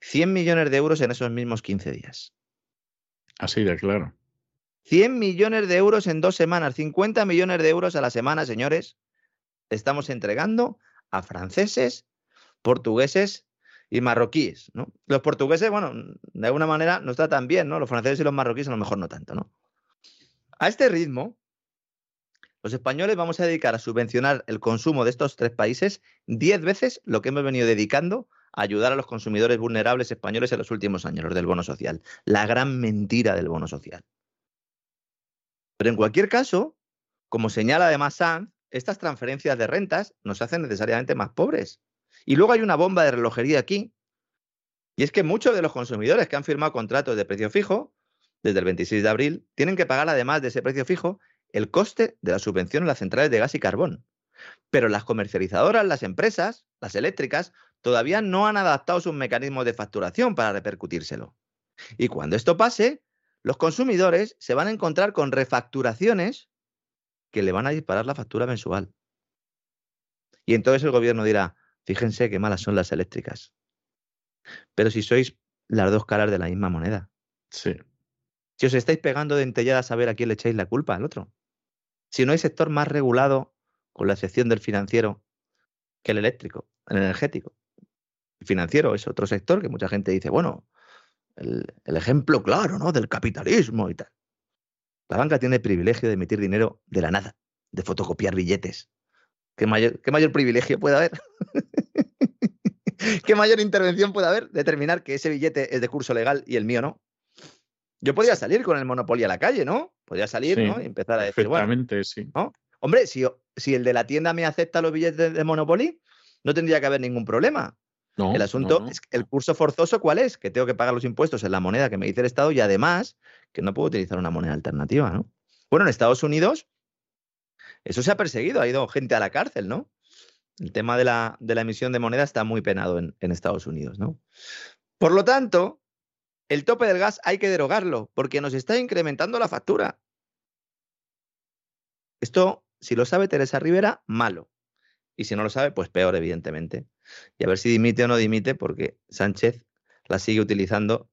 100 millones de euros en esos mismos 15 días. Así de claro. 100 millones de euros en dos semanas, 50 millones de euros a la semana, señores. Estamos entregando a franceses, portugueses y marroquíes. ¿no? Los portugueses, bueno, de alguna manera nos tratan bien, ¿no? Los franceses y los marroquíes a lo mejor no tanto, ¿no? A este ritmo, los españoles vamos a dedicar a subvencionar el consumo de estos tres países diez veces lo que hemos venido dedicando a ayudar a los consumidores vulnerables españoles en los últimos años, los del bono social. La gran mentira del bono social. Pero en cualquier caso, como señala además Sanz, estas transferencias de rentas nos hacen necesariamente más pobres. Y luego hay una bomba de relojería aquí, y es que muchos de los consumidores que han firmado contratos de precio fijo desde el 26 de abril tienen que pagar además de ese precio fijo el coste de la subvención en las centrales de gas y carbón. Pero las comercializadoras, las empresas, las eléctricas, todavía no han adaptado sus mecanismos de facturación para repercutírselo. Y cuando esto pase, los consumidores se van a encontrar con refacturaciones que le van a disparar la factura mensual. Y entonces el gobierno dirá, fíjense qué malas son las eléctricas. Pero si sois las dos caras de la misma moneda. Sí. Si os estáis pegando de entellada a saber a quién le echáis la culpa al otro. Si no hay sector más regulado, con la excepción del financiero, que el eléctrico, el energético. El financiero es otro sector que mucha gente dice, bueno, el, el ejemplo claro, ¿no? Del capitalismo y tal. La banca tiene el privilegio de emitir dinero de la nada, de fotocopiar billetes. ¿Qué mayor, qué mayor privilegio puede haber? ¿Qué mayor intervención puede haber? Determinar que ese billete es de curso legal y el mío no. Yo podría salir con el monopolio a la calle, ¿no? Podría salir, ¿no? Y empezar a decir, bueno, sí. Hombre, si, si, el de la tienda me acepta los billetes de Monopoly, no tendría que haber ningún problema. el asunto es el curso forzoso, ¿cuál es? Que tengo que pagar los impuestos en la moneda que me dice el Estado y además que no puedo utilizar una moneda alternativa, ¿no? Bueno, en Estados Unidos Eso se ha perseguido, ha ido gente a la cárcel, ¿no? El tema de la, emisión de moneda está muy penado en, en Estados Unidos, ¿no? Por lo tanto, el tope del gas hay que derogarlo porque nos está incrementando la factura. Esto, si lo sabe Teresa Rivera, malo. Y si no lo sabe, pues peor, evidentemente. Y a ver si dimite o no dimite, porque Sánchez la sigue utilizando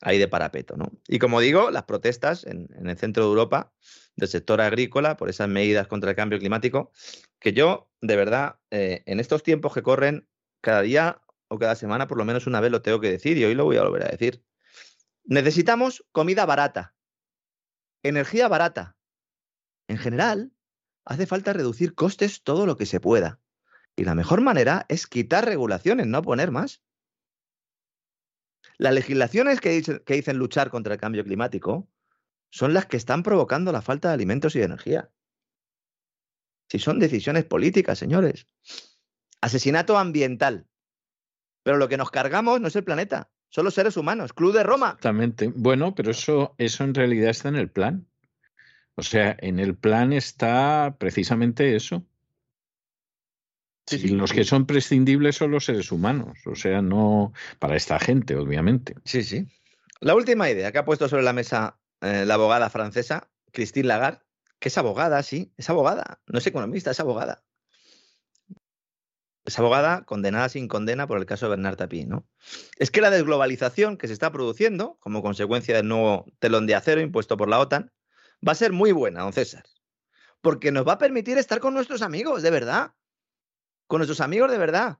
ahí de parapeto. ¿no? Y como digo, las protestas en, el centro de Europa del sector agrícola por esas medidas contra el cambio climático, que yo, de verdad, eh, en estos tiempos que corren, cada día o cada semana, por lo menos una vez lo tengo que decir y hoy lo voy a volver a decir. Necesitamos comida barata, energía barata. En general, hace falta reducir costes todo lo que se pueda. Y la mejor manera es quitar regulaciones, no poner más. Las legislaciones que dicen, luchar contra el cambio climático son las que están provocando la falta de alimentos y de energía. Si son decisiones políticas, señores. Asesinato ambiental. Pero lo que nos cargamos no es el planeta, son los seres humanos. Club de Roma. Exactamente. Bueno, pero eso, eso en realidad está en el plan. O sea, en el plan está precisamente eso. Sí, los que son prescindibles son los seres humanos, o sea, no para esta gente, obviamente. Sí, sí. La última idea que ha puesto sobre la mesa eh, la abogada francesa, Christine Lagarde, que es abogada, sí, es abogada, no es economista, es abogada. Es abogada condenada sin condena por el caso de Bernard Tapie, ¿no? Es que la desglobalización que se está produciendo como consecuencia del nuevo telón de acero impuesto por la OTAN va a ser muy buena, don César, porque nos va a permitir estar con nuestros amigos, de verdad con nuestros amigos de verdad.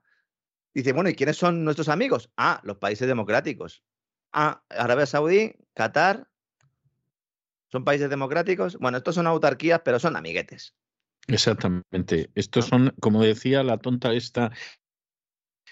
Dice, bueno, ¿y quiénes son nuestros amigos? Ah, los países democráticos. Ah, Arabia Saudí, Qatar. ¿Son países democráticos? Bueno, estos son autarquías, pero son amiguetes. Exactamente. Estos son, como decía la tonta esta,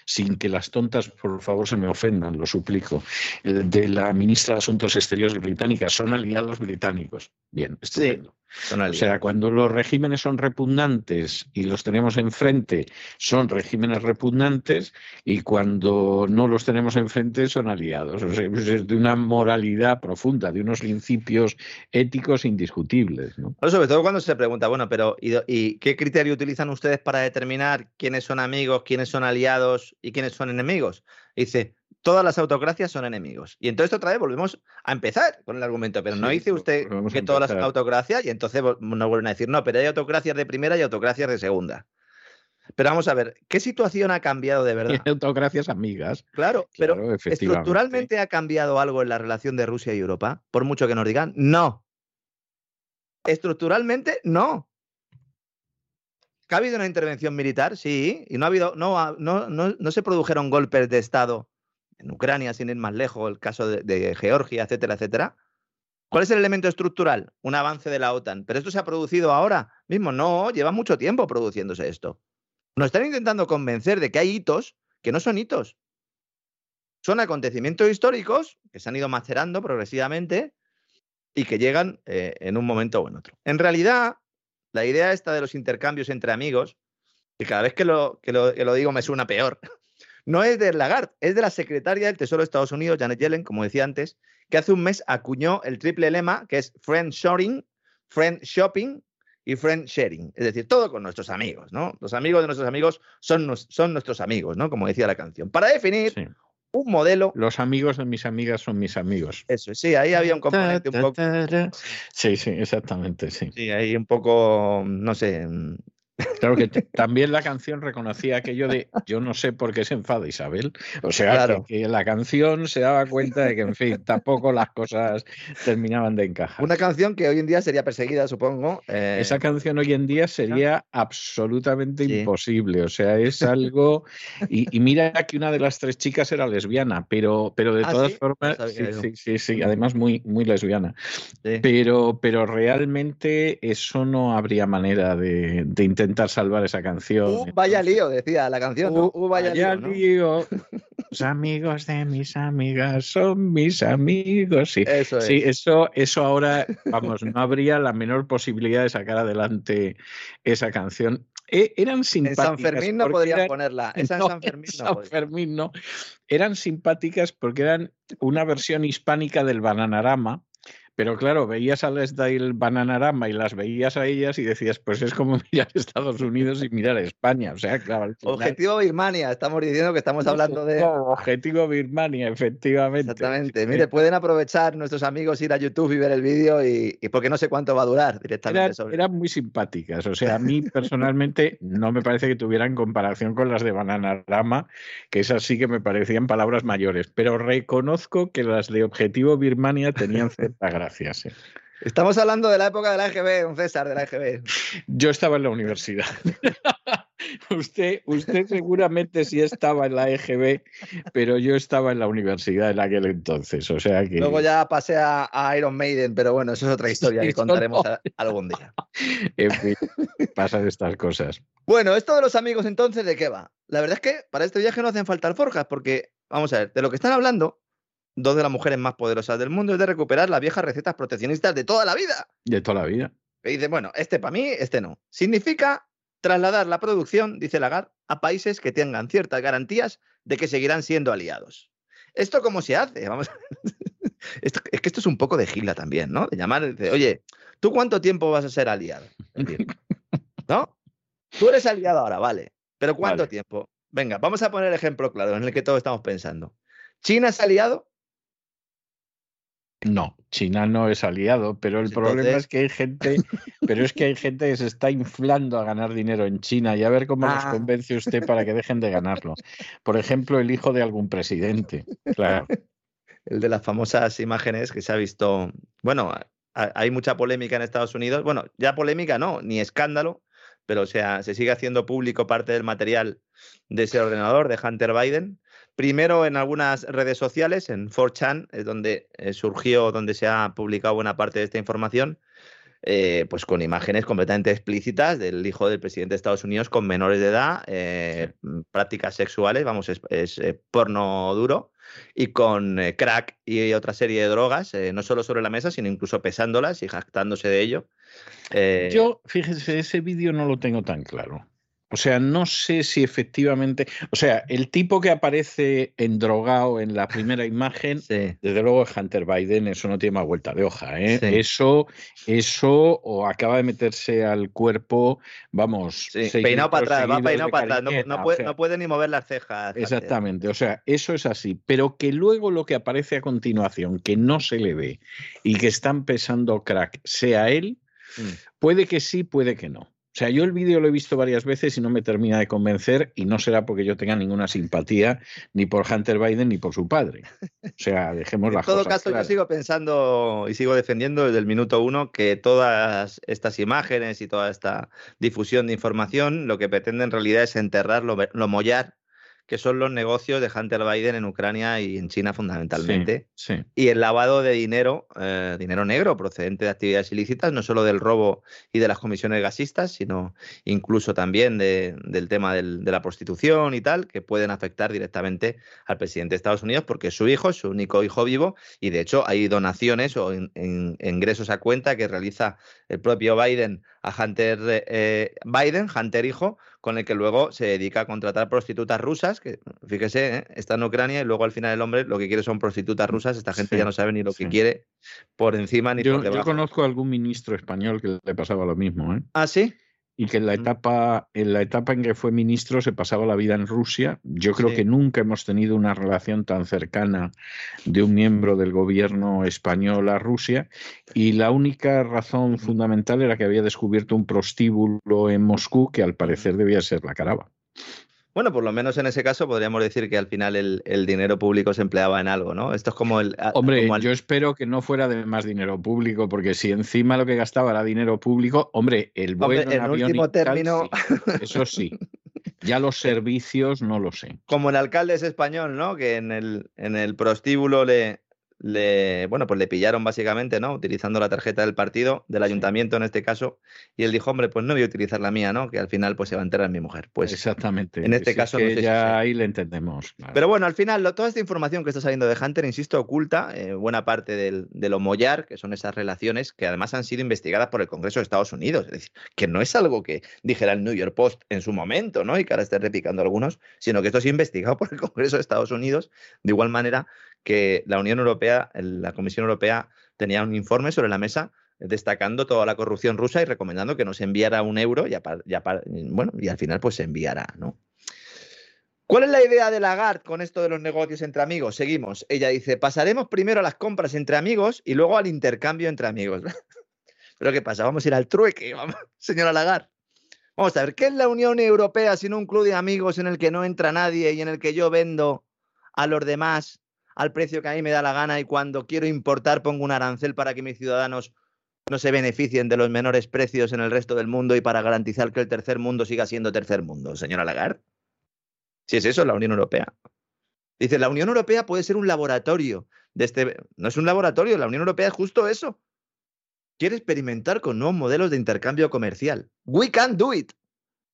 sin que las tontas, por favor, se me ofendan, lo suplico, de la ministra de Asuntos Exteriores británica, son aliados británicos. Bien, estupendo. O sea, cuando los regímenes son repugnantes y los tenemos enfrente, son regímenes repugnantes y cuando no los tenemos enfrente son aliados. O sea, es de una moralidad profunda, de unos principios éticos indiscutibles. ¿no? sobre todo cuando se pregunta, bueno, pero ¿y, qué criterio utilizan ustedes para determinar quiénes son amigos, quiénes son aliados y quiénes son enemigos? dice, todas las autocracias son enemigos. Y entonces otra vez volvemos a empezar con el argumento, pero no dice usted que todas las autocracias y entonces nos vuelven a decir, no, pero hay autocracias de primera y autocracias de segunda. Pero vamos a ver, ¿qué situación ha cambiado de verdad? autocracias amigas. Claro, pero ¿estructuralmente ha cambiado algo en la relación de Rusia y Europa? Por mucho que nos digan, no. Estructuralmente, no. ¿Ha habido una intervención militar? Sí. Y no ha habido, no, no, no, no se produjeron golpes de Estado en Ucrania, sin ir más lejos, el caso de, Georgia, etcétera, etcétera. ¿Cuál es el elemento estructural? Un avance de la OTAN. ¿Pero esto se ha producido ahora mismo? No, lleva mucho tiempo produciéndose esto. Nos están intentando convencer de que hay hitos que no son hitos. Son acontecimientos históricos que se han ido macerando progresivamente y que llegan eh, en un momento o en otro. En realidad, la idea esta de los intercambios entre amigos, que cada vez que lo, que lo digo me suena peor, no es de Lagarde, es de la secretaria del Tesoro de Estados Unidos, Janet Yellen, como decía antes, que hace un mes acuñó el triple lema que es friend shopping, friend shopping y friend sharing. Es decir, todo con nuestros amigos, ¿no? Los amigos de nuestros amigos son, son nuestros amigos, ¿no? Como decía la canción. Para definir un modelo. Los amigos de mis amigas son mis amigos. Eso, sí, ahí había un componente un poco. Sí, sí, exactamente, sí. Sí, ahí un poco, no sé, Claro que también la canción reconocía aquello de yo no sé por qué se enfada Isabel. O sea, que, la canción se daba cuenta de que, en fin, tampoco las cosas terminaban de encajar. Una canción que hoy en día sería perseguida, supongo. Eh, Esa canción hoy en día sería absolutamente imposible. O sea, es algo. Y, mira que una de las tres chicas era lesbiana, pero, pero de ah, todas formas. Sí, sí, sí, además muy, muy lesbiana. Pero, pero realmente eso no habría manera de, de intentar intentar salvar esa canción. Uh, vaya lío, decía la canción. Uh, uh, vaya, lío. Los amigos de mis amigas son mis amigos. Sí, eso, sí eso, eso ahora, vamos, no habría la menor posibilidad de sacar adelante esa canción. E, eran simpáticas. En San Fermín no podrían ponerla. Esa en San Fermín, no, San Fermín no. Eran simpáticas porque eran una versión hispánica del Bananarama Pero claro, veías a Lesdale Bananarama y las veías a ellas y decías, pues es como mirar Estados Unidos y mirar España. O sea, claro. Objetivo Birmania, estamos diciendo que estamos hablando de. Objetivo Birmania, efectivamente. Exactamente. Mire, pueden aprovechar nuestros amigos ir a YouTube y ver el vídeo y, porque no sé cuánto va a durar directamente. Eran, muy simpáticas. O sea, a mí personalmente no me parece que tuvieran comparación con las de Bananarama, que esas sí que me parecían palabras mayores. Pero reconozco que las de Objetivo Birmania tenían cierta gracia. Sí. Estamos hablando de la época de la EGB, un César, de la EGB. Yo estaba en la universidad. usted, usted seguramente sí estaba en la EGB, pero yo estaba en la universidad en aquel entonces. O sea que... Luego ya pasé a, Iron Maiden, pero bueno, eso es otra historia que contaremos algún día. En fin, pasan estas cosas. Bueno, esto de los amigos entonces, ¿de qué va? La verdad es que para este viaje no hacen falta alforjas, porque, vamos a ver, de lo que están hablando dos de las mujeres más poderosas del mundo es de recuperar las viejas recetas proteccionistas de toda la vida. De toda la vida. Y dice, bueno, este para mí, este no. Significa trasladar la producción, dice Lagarde, a países que tengan ciertas garantías de que seguirán siendo aliados. ¿Esto cómo se hace? Vamos es que esto es un poco de gila también, ¿no? De llamar, de, oye, ¿tú cuánto tiempo vas a ser aliado? ¿No? Tú eres aliado ahora, vale. Pero ¿cuánto tiempo? Venga, vamos a poner el ejemplo claro en el que todos estamos pensando. ¿China es aliado? No, China no es aliado, pero el problema es que hay gente, pero es que hay gente que se está inflando a ganar dinero en China y a ver cómo nos ah. convence usted para que dejen de ganarlo. Por ejemplo, el hijo de algún presidente, claro. El de las famosas imágenes que se ha visto, bueno, hay mucha polémica en Estados Unidos, bueno, ya polémica no, ni escándalo, pero o sea, se sigue haciendo público parte del material de ese ordenador de Hunter Biden Primero en algunas redes sociales, en 4chan, es donde eh, surgió, donde se ha publicado buena parte de esta información, eh, pues con imágenes completamente explícitas del hijo del presidente de Estados Unidos con menores de edad, eh, prácticas sexuales, vamos, es, porno duro, y con crack y otra serie de drogas, no solo sobre la mesa, sino incluso pesándolas y jactándose de ello. Yo, fíjese, ese vídeo no lo tengo tan claro. O sea, no sé si efectivamente. O sea, el tipo que aparece endrogado en la primera imagen, desde luego es Hunter Biden, eso no tiene más vuelta de hoja. ¿eh? Eso, eso, o acaba de meterse al cuerpo, vamos. Peinado para atrás, va peinado para atrás. No, puede, ni mover las cejas. Exactamente, o sea, eso es así. Pero que luego lo que aparece a continuación, que no se le ve y que están pesando crack, sea él, mm. puede que sí, puede que no. O sea, yo el vídeo lo he visto varias veces y no me termina de convencer y no será porque yo tenga ninguna simpatía ni por Hunter Biden ni por su padre. O sea, dejemos la En todo caso, yo sigo pensando y sigo defendiendo desde el minuto uno que todas estas imágenes y toda esta difusión de información lo que pretende en realidad es enterrar, lo mollar que son los negocios de Hunter Biden en Ucrania y en China fundamentalmente. Y el lavado de dinero, eh, dinero negro procedente de actividades ilícitas, no solo del robo y de las comisiones gasistas, sino incluso también del tema de la prostitución y tal, que pueden afectar directamente al presidente de Estados Unidos porque es su hijo, su único hijo vivo, y de hecho hay donaciones o ingresos a cuenta que realiza el propio Biden a Hunter eh, Biden, Hunter hijo, con el que luego se dedica a contratar prostitutas rusas, que fíjese, ¿eh? está en Ucrania y luego al final el hombre lo que quiere son prostitutas rusas, esta gente ya no sabe ni lo que quiere por encima ni por debajo. Yo conozco a algún ministro español que le pasaba lo mismo. ¿eh? ¿Ah, sí? Y que en la etapa en la etapa en que fue ministro se pasaba la vida en Rusia. Yo creo que nunca hemos tenido una relación tan cercana de un miembro del gobierno español a Rusia y la única razón fundamental era que había descubierto un prostíbulo en Moscú que al parecer debía ser la Caraba. Bueno, por lo menos en ese caso podríamos decir que al final el, dinero público se empleaba en algo, ¿no? Esto es como el... Hombre, yo espero que no fuera de más dinero público, porque si encima lo que gastaba era dinero público, hombre, el vuelo en, último término... eso sí. Ya los servicios no lo sé. Como el alcalde es español, ¿no? Que en el, en el prostíbulo le, le, bueno, pues le pillaron básicamente, ¿no? Utilizando la tarjeta del partido, del ayuntamiento en este caso, y él dijo, hombre, pues no voy a utilizar la mía, ¿no? Que al final pues se va a enterar mi mujer. Pues exactamente. En este caso ya ahí le entendemos. Pero bueno, al final toda esta información que está saliendo de Hunter, insisto, oculta eh, buena parte del, de lo mollar, que son esas relaciones que además han sido investigadas por el Congreso de Estados Unidos, es decir, que no es algo que dijera el New York Post en su momento, ¿no? Y que ahora esté replicando algunos, sino que esto es investigado por el Congreso de Estados Unidos, de igual manera que la Unión Europea, la Comisión Europea, tenía un informe sobre la mesa destacando toda la corrupción rusa y recomendando que no se enviara un euro y, bueno, y al final pues se enviará. ¿Cuál es la idea de Lagarde con esto de los negocios entre amigos? Seguimos. Ella dice, pasaremos primero a las compras entre amigos y luego al intercambio entre amigos. ¿Pero qué pasa? Vamos a ir al trueque, señora Lagarde. Vamos a ver, ¿qué es la Unión Europea sino un club de amigos en el que no entra nadie y en el que yo vendo a los demás al precio que a mí me da la gana y cuando quiero importar pongo un arancel para que mis ciudadanos no se beneficien de los menores precios en el resto del mundo y para garantizar que el tercer mundo siga siendo tercer mundo, señora Lagarde? Si es eso, la Unión Europea. Dice, la Unión Europea puede ser un laboratorio de este... No es un laboratorio, la Unión Europea es justo eso quiere experimentar con nuevos modelos de intercambio comercial. We can do it.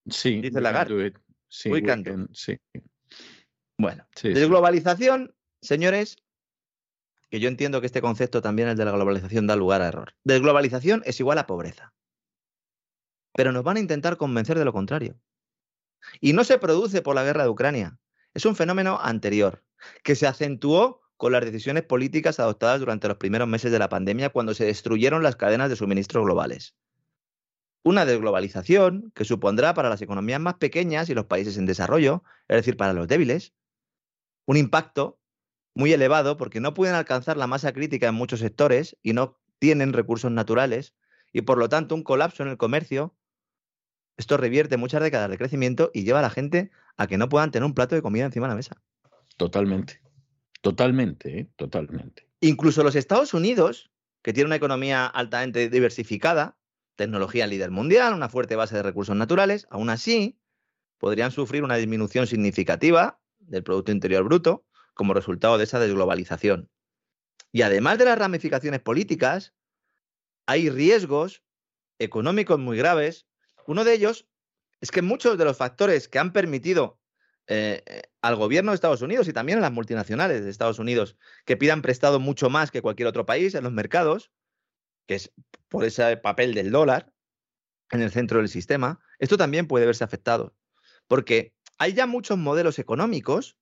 Sí, dice Lagarde. Sí, we, can, do sí. Bueno, desglobalización, señores, que yo entiendo que este concepto también, el de la globalización, da lugar a error. Desglobalización es igual a pobreza. Pero nos van a intentar convencer de lo contrario. Y no se produce por la guerra de Ucrania. Es un fenómeno anterior, que se acentuó con las decisiones políticas adoptadas durante los primeros meses de la pandemia cuando se destruyeron las cadenas de suministro globales. Una desglobalización que supondrá para las economías más pequeñas y los países en desarrollo, es decir, para los débiles, un impacto muy elevado porque no pueden alcanzar la masa crítica en muchos sectores y no tienen recursos naturales y por lo tanto un colapso en el comercio. Esto revierte muchas décadas de crecimiento y lleva a la gente a que no puedan tener un plato de comida encima de la mesa. Totalmente. Totalmente, ¿eh? totalmente. Incluso los Estados Unidos, que tiene una economía altamente diversificada, tecnología líder mundial, una fuerte base de recursos naturales, aún así podrían sufrir una disminución significativa del Producto Interior Bruto como resultado de esa desglobalización. Y además de las ramificaciones políticas, hay riesgos económicos muy graves. Uno de ellos es que muchos de los factores que han permitido eh, al gobierno de Estados Unidos y también a las multinacionales de Estados Unidos que pidan prestado mucho más que cualquier otro país en los mercados, que es por ese papel del dólar en el centro del sistema, esto también puede verse afectado. Porque hay ya muchos modelos económicos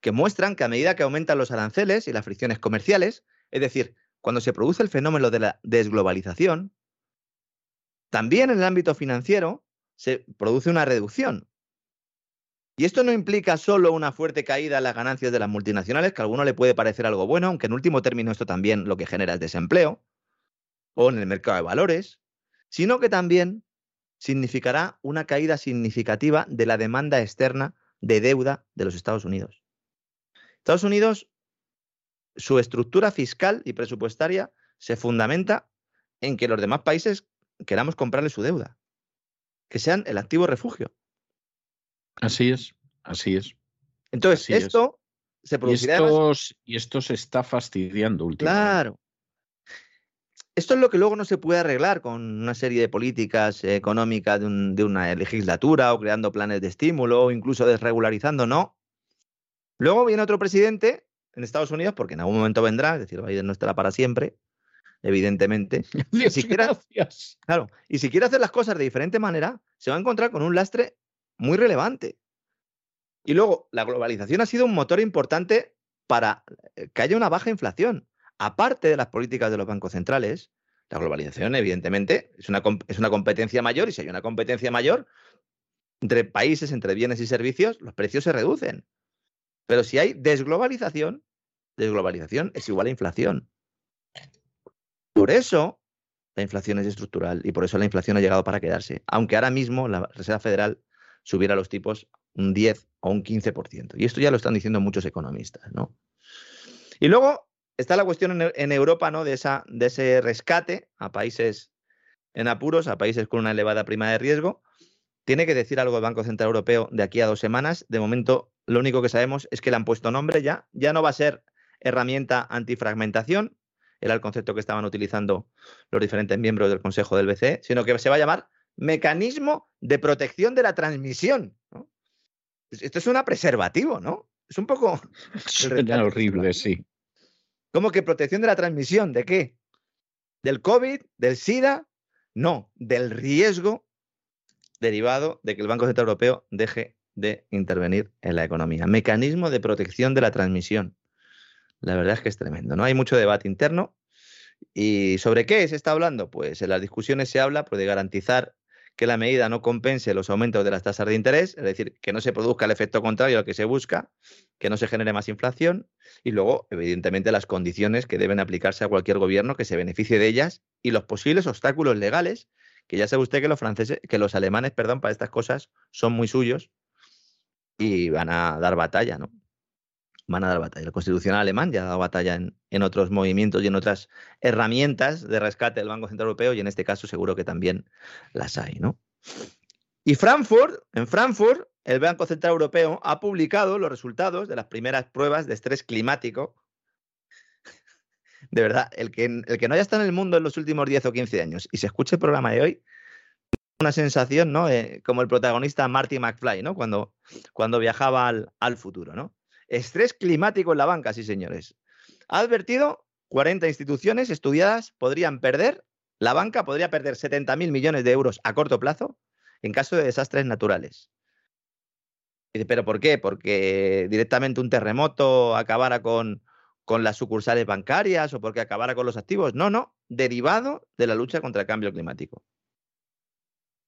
que muestran que a medida que aumentan los aranceles y las fricciones comerciales, es decir, cuando se produce el fenómeno de la desglobalización, también en el ámbito financiero se produce una reducción. Y esto no implica solo una fuerte caída en las ganancias de las multinacionales, que a alguno le puede parecer algo bueno, aunque en último término esto también lo que genera es desempleo, o en el mercado de valores, sino que también significará una caída significativa de la demanda externa de deuda de los Estados Unidos. Estados Unidos, su estructura fiscal y presupuestaria se fundamenta en que los demás países queramos comprarle su deuda, que sean el activo refugio. Así es, así es. Entonces, esto se producirá. Y esto, se está fastidiando últimamente. Claro. Esto es lo que luego no se puede arreglar con una serie de políticas económicas de, una legislatura o creando planes de estímulo o incluso desregularizando, no. Luego viene otro presidente en Estados Unidos, porque en algún momento vendrá, es decir, Biden no estará para siempre, evidentemente. si gracias. Claro, y si quiere hacer las cosas de diferente manera, se va a encontrar con un lastre muy relevante. Y luego, la globalización ha sido un motor importante para eh, que haya una baja inflación. Aparte de las políticas de los bancos centrales, la globalización, evidentemente, es una, es una competencia mayor y si hay una competencia mayor entre países, entre bienes y servicios, los precios se reducen. Pero si hay desglobalización, desglobalización es igual a inflación. Por eso la inflación es estructural y por eso la inflación ha llegado para quedarse. Aunque ahora mismo la Reserva Federal subiera los tipos un 10 o un 15%. Y esto ya lo están diciendo muchos economistas, ¿no? Y luego está la cuestión en, Europa, ¿no? De, ese rescate a países en apuros, a países con una elevada prima de riesgo. Tiene que decir algo el Banco Central Europeo de aquí a dos semanas. De momento, lo único que sabemos es que le han puesto nombre ya. Ya no va a ser herramienta antifragmentación, era el concepto que estaban utilizando los diferentes miembros del Consejo del BCE, sino que se va a llamar mecanismo de protección de la transmisión. Esto es una preservativo, ¿no? Es un poco... Suena horrible, sí. ¿Cómo que protección de la transmisión? ¿De qué? ¿Del COVID? ¿Del SIDA? No, del riesgo derivado de que el Banco Central Europeo deje de intervenir en la economía. Mecanismo de protección de la transmisión. La verdad es que es tremendo, ¿no? Hay mucho debate interno ¿Y sobre qué se está hablando? Pues en las discusiones se habla pues, de garantizar que la medida no compense los aumentos de las tasas de interés, es decir, que no se produzca el efecto contrario al que se busca, que no se genere más inflación y luego, evidentemente, las condiciones que deben aplicarse a cualquier gobierno que se beneficie de ellas y los posibles obstáculos legales, que ya sabe usted que los franceses, que los alemanes, perdón, para estas cosas son muy suyos y van a dar batalla, ¿no? van a dar batalla. El Constitucional alemán ya ha dado batalla en, otros movimientos y en otras herramientas de rescate del Banco Central Europeo y en este caso seguro que también las hay, ¿no? Y Frankfurt, en Frankfurt, el Banco Central Europeo ha publicado los resultados de las primeras pruebas de estrés climático. De verdad, el que, el que no haya estado en el mundo en los últimos 10 o 15 años y se escuche el programa de hoy, una sensación, ¿no? Eh, como el protagonista Marty McFly, ¿no? Cuando, cuando viajaba al, al futuro, ¿no? Estrés climático en la banca, sí, señores. Ha advertido 40 instituciones estudiadas podrían perder, la banca podría perder 70.000 millones de euros a corto plazo en caso de desastres naturales. ¿Pero por qué? Porque directamente un terremoto acabara con, con las sucursales bancarias o porque acabara con los activos. No, no, derivado de la lucha contra el cambio climático.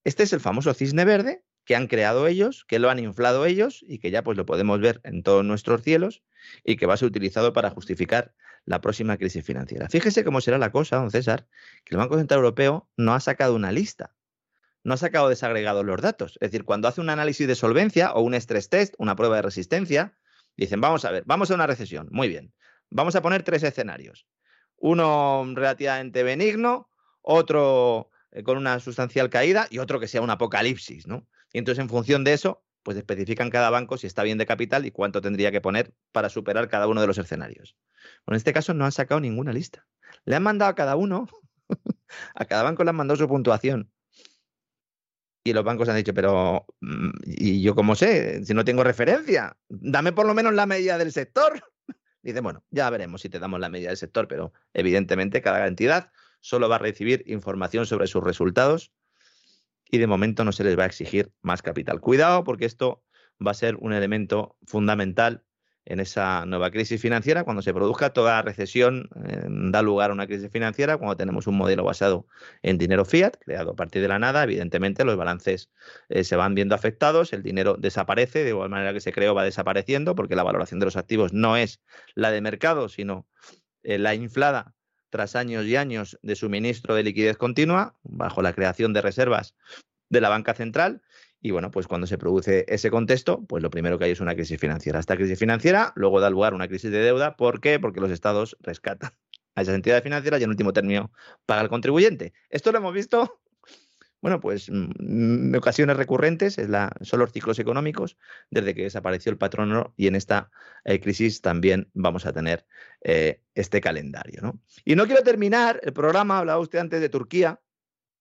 Este es el famoso cisne verde que han creado ellos, que lo han inflado ellos y que ya pues lo podemos ver en todos nuestros cielos y que va a ser utilizado para justificar la próxima crisis financiera. Fíjese cómo será la cosa, don César, que el Banco Central Europeo no ha sacado una lista, no ha sacado desagregados los datos. Es decir, cuando hace un análisis de solvencia o un stress test, una prueba de resistencia, dicen, vamos a ver, vamos a una recesión, muy bien, vamos a poner tres escenarios. Uno relativamente benigno, otro eh, con una sustancial caída y otro que sea un apocalipsis, ¿no? Y entonces, en función de eso, pues especifican cada banco si está bien de capital y cuánto tendría que poner para superar cada uno de los escenarios. Bueno, en este caso no han sacado ninguna lista. Le han mandado a cada uno, a cada banco le han mandado su puntuación. Y los bancos han dicho, pero mm, ¿y yo cómo sé? Si no tengo referencia, dame por lo menos la medida del sector. Dice, bueno, ya veremos si te damos la medida del sector, pero evidentemente cada entidad solo va a recibir información sobre sus resultados y de momento no se les va a exigir más capital. Cuidado porque esto va a ser un elemento fundamental en esa nueva crisis financiera. Cuando se produzca toda recesión, eh, da lugar a una crisis financiera. Cuando tenemos un modelo basado en dinero fiat, creado a partir de la nada, evidentemente los balances eh, se van viendo afectados, el dinero desaparece, de igual manera que se creó va desapareciendo, porque la valoración de los activos no es la de mercado, sino eh, la inflada tras años y años de suministro de liquidez continua, bajo la creación de reservas de la banca central. Y bueno, pues cuando se produce ese contexto, pues lo primero que hay es una crisis financiera. Esta crisis financiera luego da lugar a una crisis de deuda. ¿Por qué? Porque los estados rescatan a esas entidades financieras y en último término paga el contribuyente. Esto lo hemos visto, bueno, pues en mm, ocasiones recurrentes, es la, son los ciclos económicos, desde que desapareció el patrono y en esta eh, crisis también vamos a tener eh, este calendario. ¿no? Y no quiero terminar el programa, hablaba usted antes de Turquía,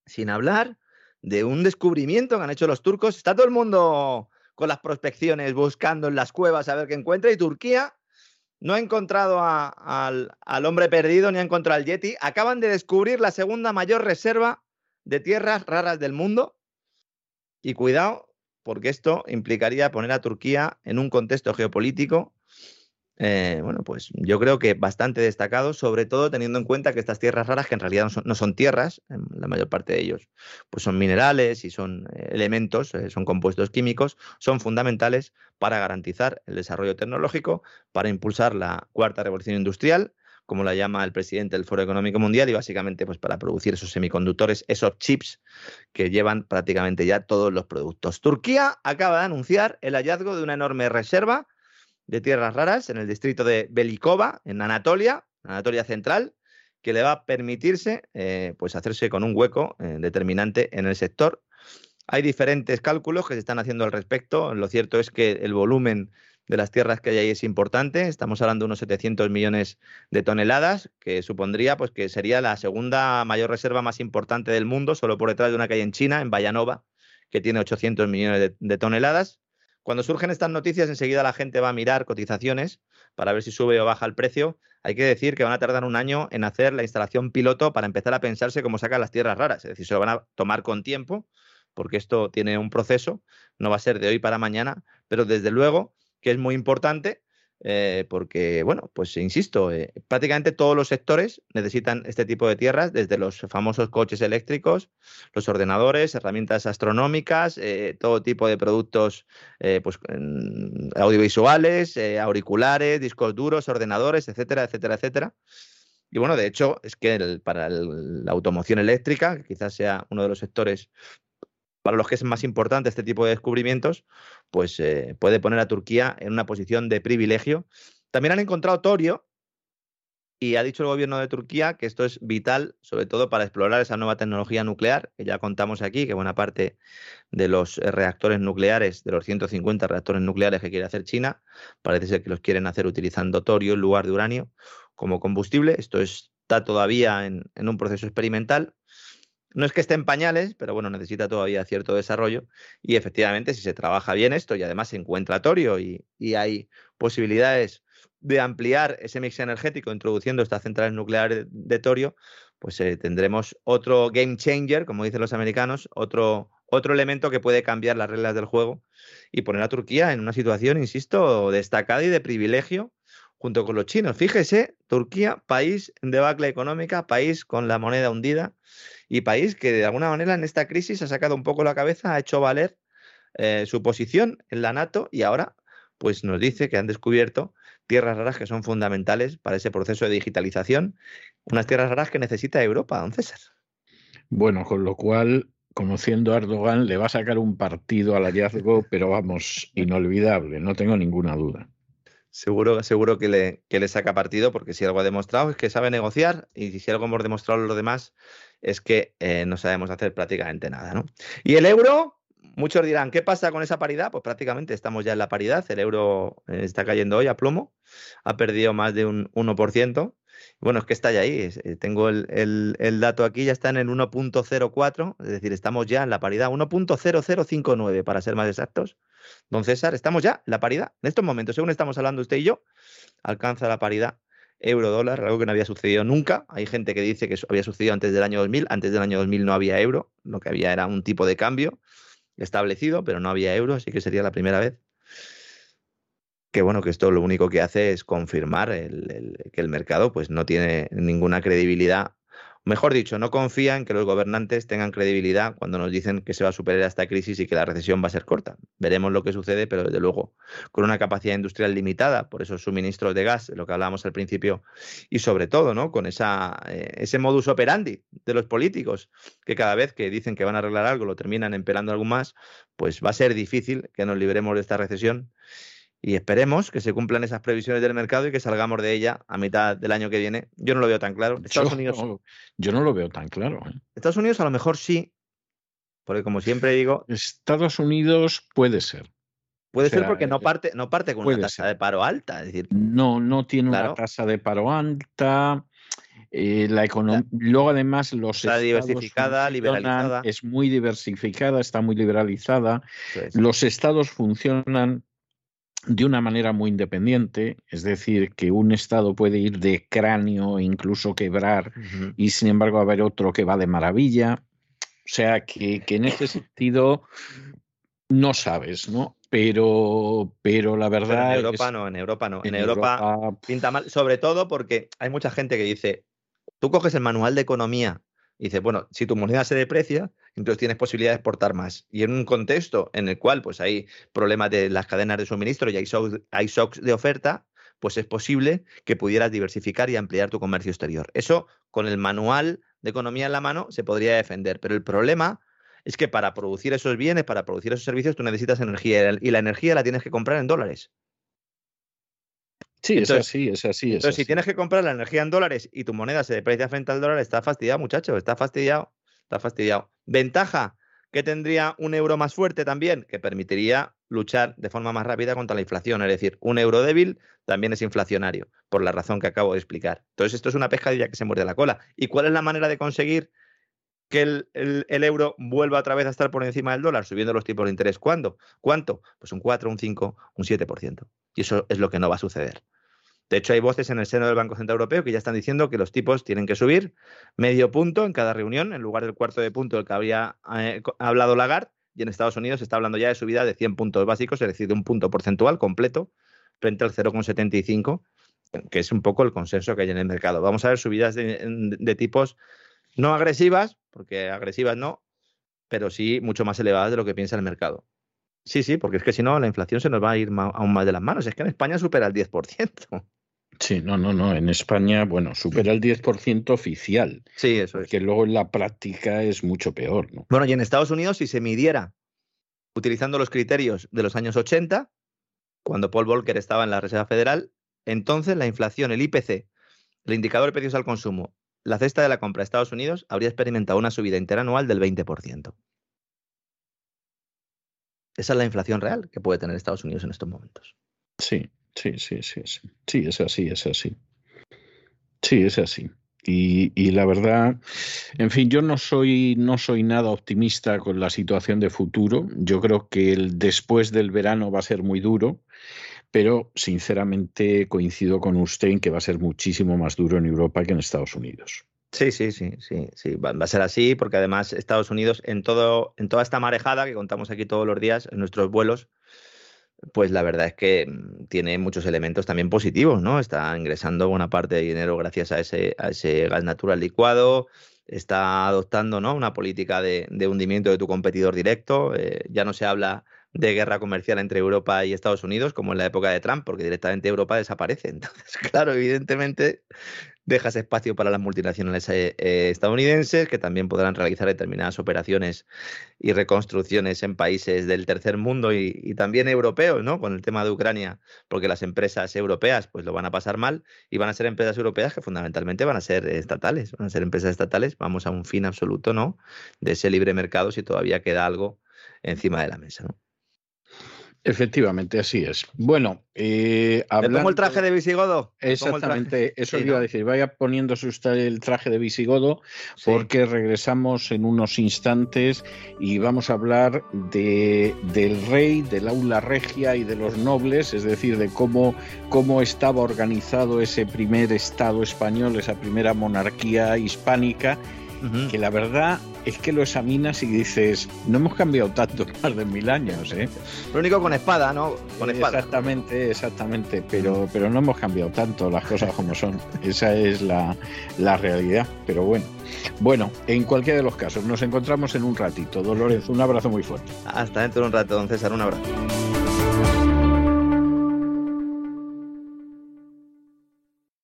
sin hablar de un descubrimiento que han hecho los turcos. Está todo el mundo con las prospecciones buscando en las cuevas a ver qué encuentra y Turquía no ha encontrado al, al, hombre perdido ni ha encontrado al Yeti. Acaban de descubrir la segunda mayor reserva de tierras raras del mundo. Y cuidado, porque esto implicaría poner a Turquía en un contexto geopolítico eh, bueno, pues yo creo que bastante destacado, sobre todo teniendo en cuenta que estas tierras raras, que en realidad no son, tierras, la mayor parte de ellos, pues son minerales y son eh, elementos, eh, son compuestos químicos, son fundamentales para garantizar el desarrollo tecnológico, para impulsar la cuarta revolución industrial, como la llama el presidente del Foro Económico Mundial, y básicamente pues para producir esos semiconductores, esos chips que llevan prácticamente ya todos los productos. Turquía acaba de anunciar el hallazgo de una enorme reserva de tierras raras en el distrito de Belikova, en Anatolia, Anatolia Central, que le va a permitirse eh, pues hacerse con un hueco eh, determinante en el sector. Hay diferentes cálculos que se están haciendo al respecto. Lo cierto es que el volumen de las tierras que hay ahí es importante. Estamos hablando de unos 700 millones de toneladas, que supondría pues, que sería la segunda mayor reserva más importante del mundo, solo por detrás de una hay en China, en Vallanova, que tiene 800 millones de toneladas. Cuando surgen estas noticias, enseguida la gente va a mirar cotizaciones para ver si sube o baja el precio. Hay que decir que van a tardar un año en hacer la instalación piloto para empezar a pensarse cómo sacan las tierras raras. Es decir, se lo van a tomar con tiempo, porque esto tiene un proceso, no va a ser de hoy para mañana, pero desde luego que es muy importante eh, porque, bueno, pues insisto, eh, prácticamente todos los sectores necesitan este tipo de tierras, desde los famosos coches eléctricos, los ordenadores, herramientas astronómicas, eh, todo tipo de productos pues, audiovisuales, auriculares, discos duros, ordenadores, etcétera, etcétera, etcétera. Y bueno, de hecho, es que para la automoción eléctrica, que quizás sea uno de los sectores para los que es más importante este tipo de descubrimientos, pues eh, puede poner a Turquía en una posición de privilegio. También han encontrado torio y ha dicho el gobierno de Turquía que esto es vital, sobre todo para explorar esa nueva tecnología nuclear, ya contamos aquí, que buena parte de los eh, reactores nucleares, de los 150 reactores nucleares que quiere hacer China, parece ser que los quieren hacer utilizando torio en lugar de uranio como combustible. Esto está todavía en un proceso experimental no es que esté en pañales, pero bueno, necesita todavía cierto desarrollo. Y efectivamente, si se trabaja bien esto y además se encuentra torio y, hay posibilidades de ampliar ese mix energético introduciendo estas centrales nucleares de torio, pues eh, tendremos otro game changer, como dicen los americanos, otro, otro elemento que puede cambiar las reglas del juego y poner a Turquía en una situación, insisto, destacada y de privilegio junto con los chinos. Fíjese, Turquía, país en debacle económica, país con la moneda hundida y país que de alguna manera en esta crisis ha sacado un poco la cabeza, ha hecho valer eh, su posición en la NATO y ahora pues nos dice que han descubierto tierras raras que son fundamentales para ese proceso de digitalización, unas tierras raras que necesita Europa, don César. Bueno, con lo cual, conociendo a Erdogan, le va a sacar un partido al hallazgo, pero vamos, inolvidable, no tengo ninguna duda. Seguro, seguro que le, que le saca partido, porque si algo ha demostrado es que sabe negociar, y si algo hemos demostrado los demás es que eh, no sabemos hacer prácticamente nada. ¿no? Y el euro, muchos dirán, ¿qué pasa con esa paridad? Pues prácticamente estamos ya en la paridad. El euro eh, está cayendo hoy a plomo, ha perdido más de un 1%. Bueno, es que está ya ahí. Eh, tengo el, el, dato aquí, ya está en el 1.04, es decir, estamos ya en la paridad, 1.0059 para ser más exactos. Don César, estamos ya en la paridad. En estos momentos, según estamos hablando usted y yo, alcanza la paridad euro-dólar, algo que no había sucedido nunca. Hay gente que dice que eso había sucedido antes del año 2000. Antes del año 2000 no había euro, lo que había era un tipo de cambio establecido, pero no había euro, así que sería la primera vez. Que bueno, que esto lo único que hace es confirmar que el mercado pues, no tiene ninguna credibilidad Mejor dicho, no confía en que los gobernantes tengan credibilidad cuando nos dicen que se va a superar esta crisis y que la recesión va a ser corta. Veremos lo que sucede, pero desde luego con una capacidad industrial limitada por esos suministros de gas, lo que hablábamos al principio, y sobre todo ¿no? con esa, eh, ese modus operandi de los políticos, que cada vez que dicen que van a arreglar algo lo terminan empeorando algo más, pues va a ser difícil que nos libremos de esta recesión y esperemos que se cumplan esas previsiones del mercado y que salgamos de ella a mitad del año que viene. Yo no lo veo tan claro. Estados yo, Unidos. No, yo no lo veo tan claro. ¿eh? Estados Unidos a lo mejor sí, porque como siempre digo. Estados Unidos puede ser. Puede ser porque no eh, parte, no parte con una tasa de paro alta. Es decir, no, no tiene una tasa de paro alta. Eh, la economía, luego además los está diversificada, liberalizada. Es muy diversificada, está muy liberalizada. Los estados funcionan de una manera muy independiente, es decir, que un Estado puede ir de cráneo e incluso quebrar y sin embargo haber otro que va de maravilla. O sea que, en ese sentido no sabes, ¿no? Pero, pero la verdad. en Europa no, en Europa no. En, Europa, pinta mal, sobre todo porque hay mucha gente que dice: tú coges el manual de economía y dices, bueno, si tu moneda se deprecia, entonces tienes posibilidad de exportar más. Y en un contexto en el cual pues, hay problemas de las cadenas de suministro y hay shocks, de oferta, pues es posible que pudieras diversificar y ampliar tu comercio exterior. Eso, con el manual de economía en la mano, se podría defender. Pero el problema es que para producir esos bienes, para producir esos servicios, tú necesitas energía y la energía la tienes que comprar en dólares. Sí, es así, es así. entonces, si tienes que comprar la energía en dólares y tu moneda se deprecia frente al dólar, está fastidiado, muchacho, está fastidiado, está fastidiado. Ventaja que tendría un euro más fuerte también, que permitiría luchar de forma más rápida contra la inflación. Es decir, un euro débil también es inflacionario, por la razón que acabo de explicar. Entonces, esto es una pescadilla que se muerde la cola. ¿Y cuál es la manera de conseguir que el, el, euro vuelva otra vez a estar por encima del dólar, subiendo los tipos de interés. ¿Cuándo? ¿Cuánto? Pues un 4, un 5, un 7%. Y eso es lo que no va a suceder. De hecho, hay voces en el seno del Banco Central Europeo que ya están diciendo que los tipos tienen que subir medio punto en cada reunión, en lugar del cuarto de punto del que había eh, hablado Lagarde. Y en Estados Unidos se está hablando ya de subida de 100 puntos básicos, es decir, de un punto porcentual completo frente al 0,75, que es un poco el consenso que hay en el mercado. Vamos a ver subidas de, tipos no agresivas, porque agresivas no, pero sí mucho más elevadas de lo que piensa el mercado. Sí, sí, porque es que si no, la inflación se nos va a ir aún más de las manos. Es que en España supera el 10%. Sí, no, no, no. En España, bueno, supera el 10% oficial. Sí, eso es. Que luego en la práctica es mucho peor, ¿no? Bueno, y en Estados Unidos, si se midiera utilizando los criterios de los años 80, cuando Paul Volcker estaba en la Reserva Federal, entonces la inflación, el IPC, el indicador de precios al consumo, la cesta de la compra de Estados Unidos habría experimentado una subida interanual del 20%. Esa es la inflación real que puede tener Estados Unidos en estos momentos. Sí, sí, sí, sí, sí. Sí, es así, es así. Sí, es así. Y, la verdad, en fin, yo no soy, no soy nada optimista con la situación de futuro. Yo creo que el después del verano va a ser muy duro, pero sinceramente coincido con usted en que va a ser muchísimo más duro en Europa que en Estados Unidos. Sí, sí, sí, sí, sí, va, a ser así porque además Estados Unidos en todo, en toda esta marejada que contamos aquí todos los días en nuestros vuelos, pues la verdad es que mm, tiene muchos elementos también positivos, ¿no? Está ingresando buena parte de dinero gracias a ese, gas natural licuado, está adoptando ¿no? una política de, hundimiento de tu competidor directo, eh, ya no se habla de guerra comercial entre Europa y Estados Unidos como en la época de Trump, porque directamente Europa desaparece. Entonces, claro, evidentemente dejas espacio para las multinacionales eh, eh, estadounidenses que también podrán realizar determinadas operaciones y reconstrucciones en países del tercer mundo y, también europeos, ¿no? Con el tema de Ucrania, porque las empresas europeas pues lo van a pasar mal y van a ser empresas europeas que fundamentalmente van a ser estatales, van a ser empresas estatales. Vamos a un fin absoluto, ¿no? De ese libre mercado si todavía queda algo encima de la mesa. Efectivamente, así es. Bueno, eh, el traje de visigodo? Exactamente, eso iba a decir. Vaya poniéndose usted el traje de visigodo porque regresamos en unos instantes y vamos a hablar de, del rey, del aula regia y de los nobles, es decir, de cómo, cómo estaba organizado ese primer Estado español, esa primera monarquía hispánica que la verdad es que lo examinas y dices, no hemos cambiado tanto más de mil años, ¿eh? Lo único con espada, ¿no? Con espada. Exactamente, exactamente, pero, pero no hemos cambiado tanto las cosas como son. Esa es la, la realidad, pero bueno. Bueno, en cualquiera de los casos, nos encontramos en un ratito. Dolores, un abrazo muy fuerte. Hasta dentro de un rato, don César, un abrazo.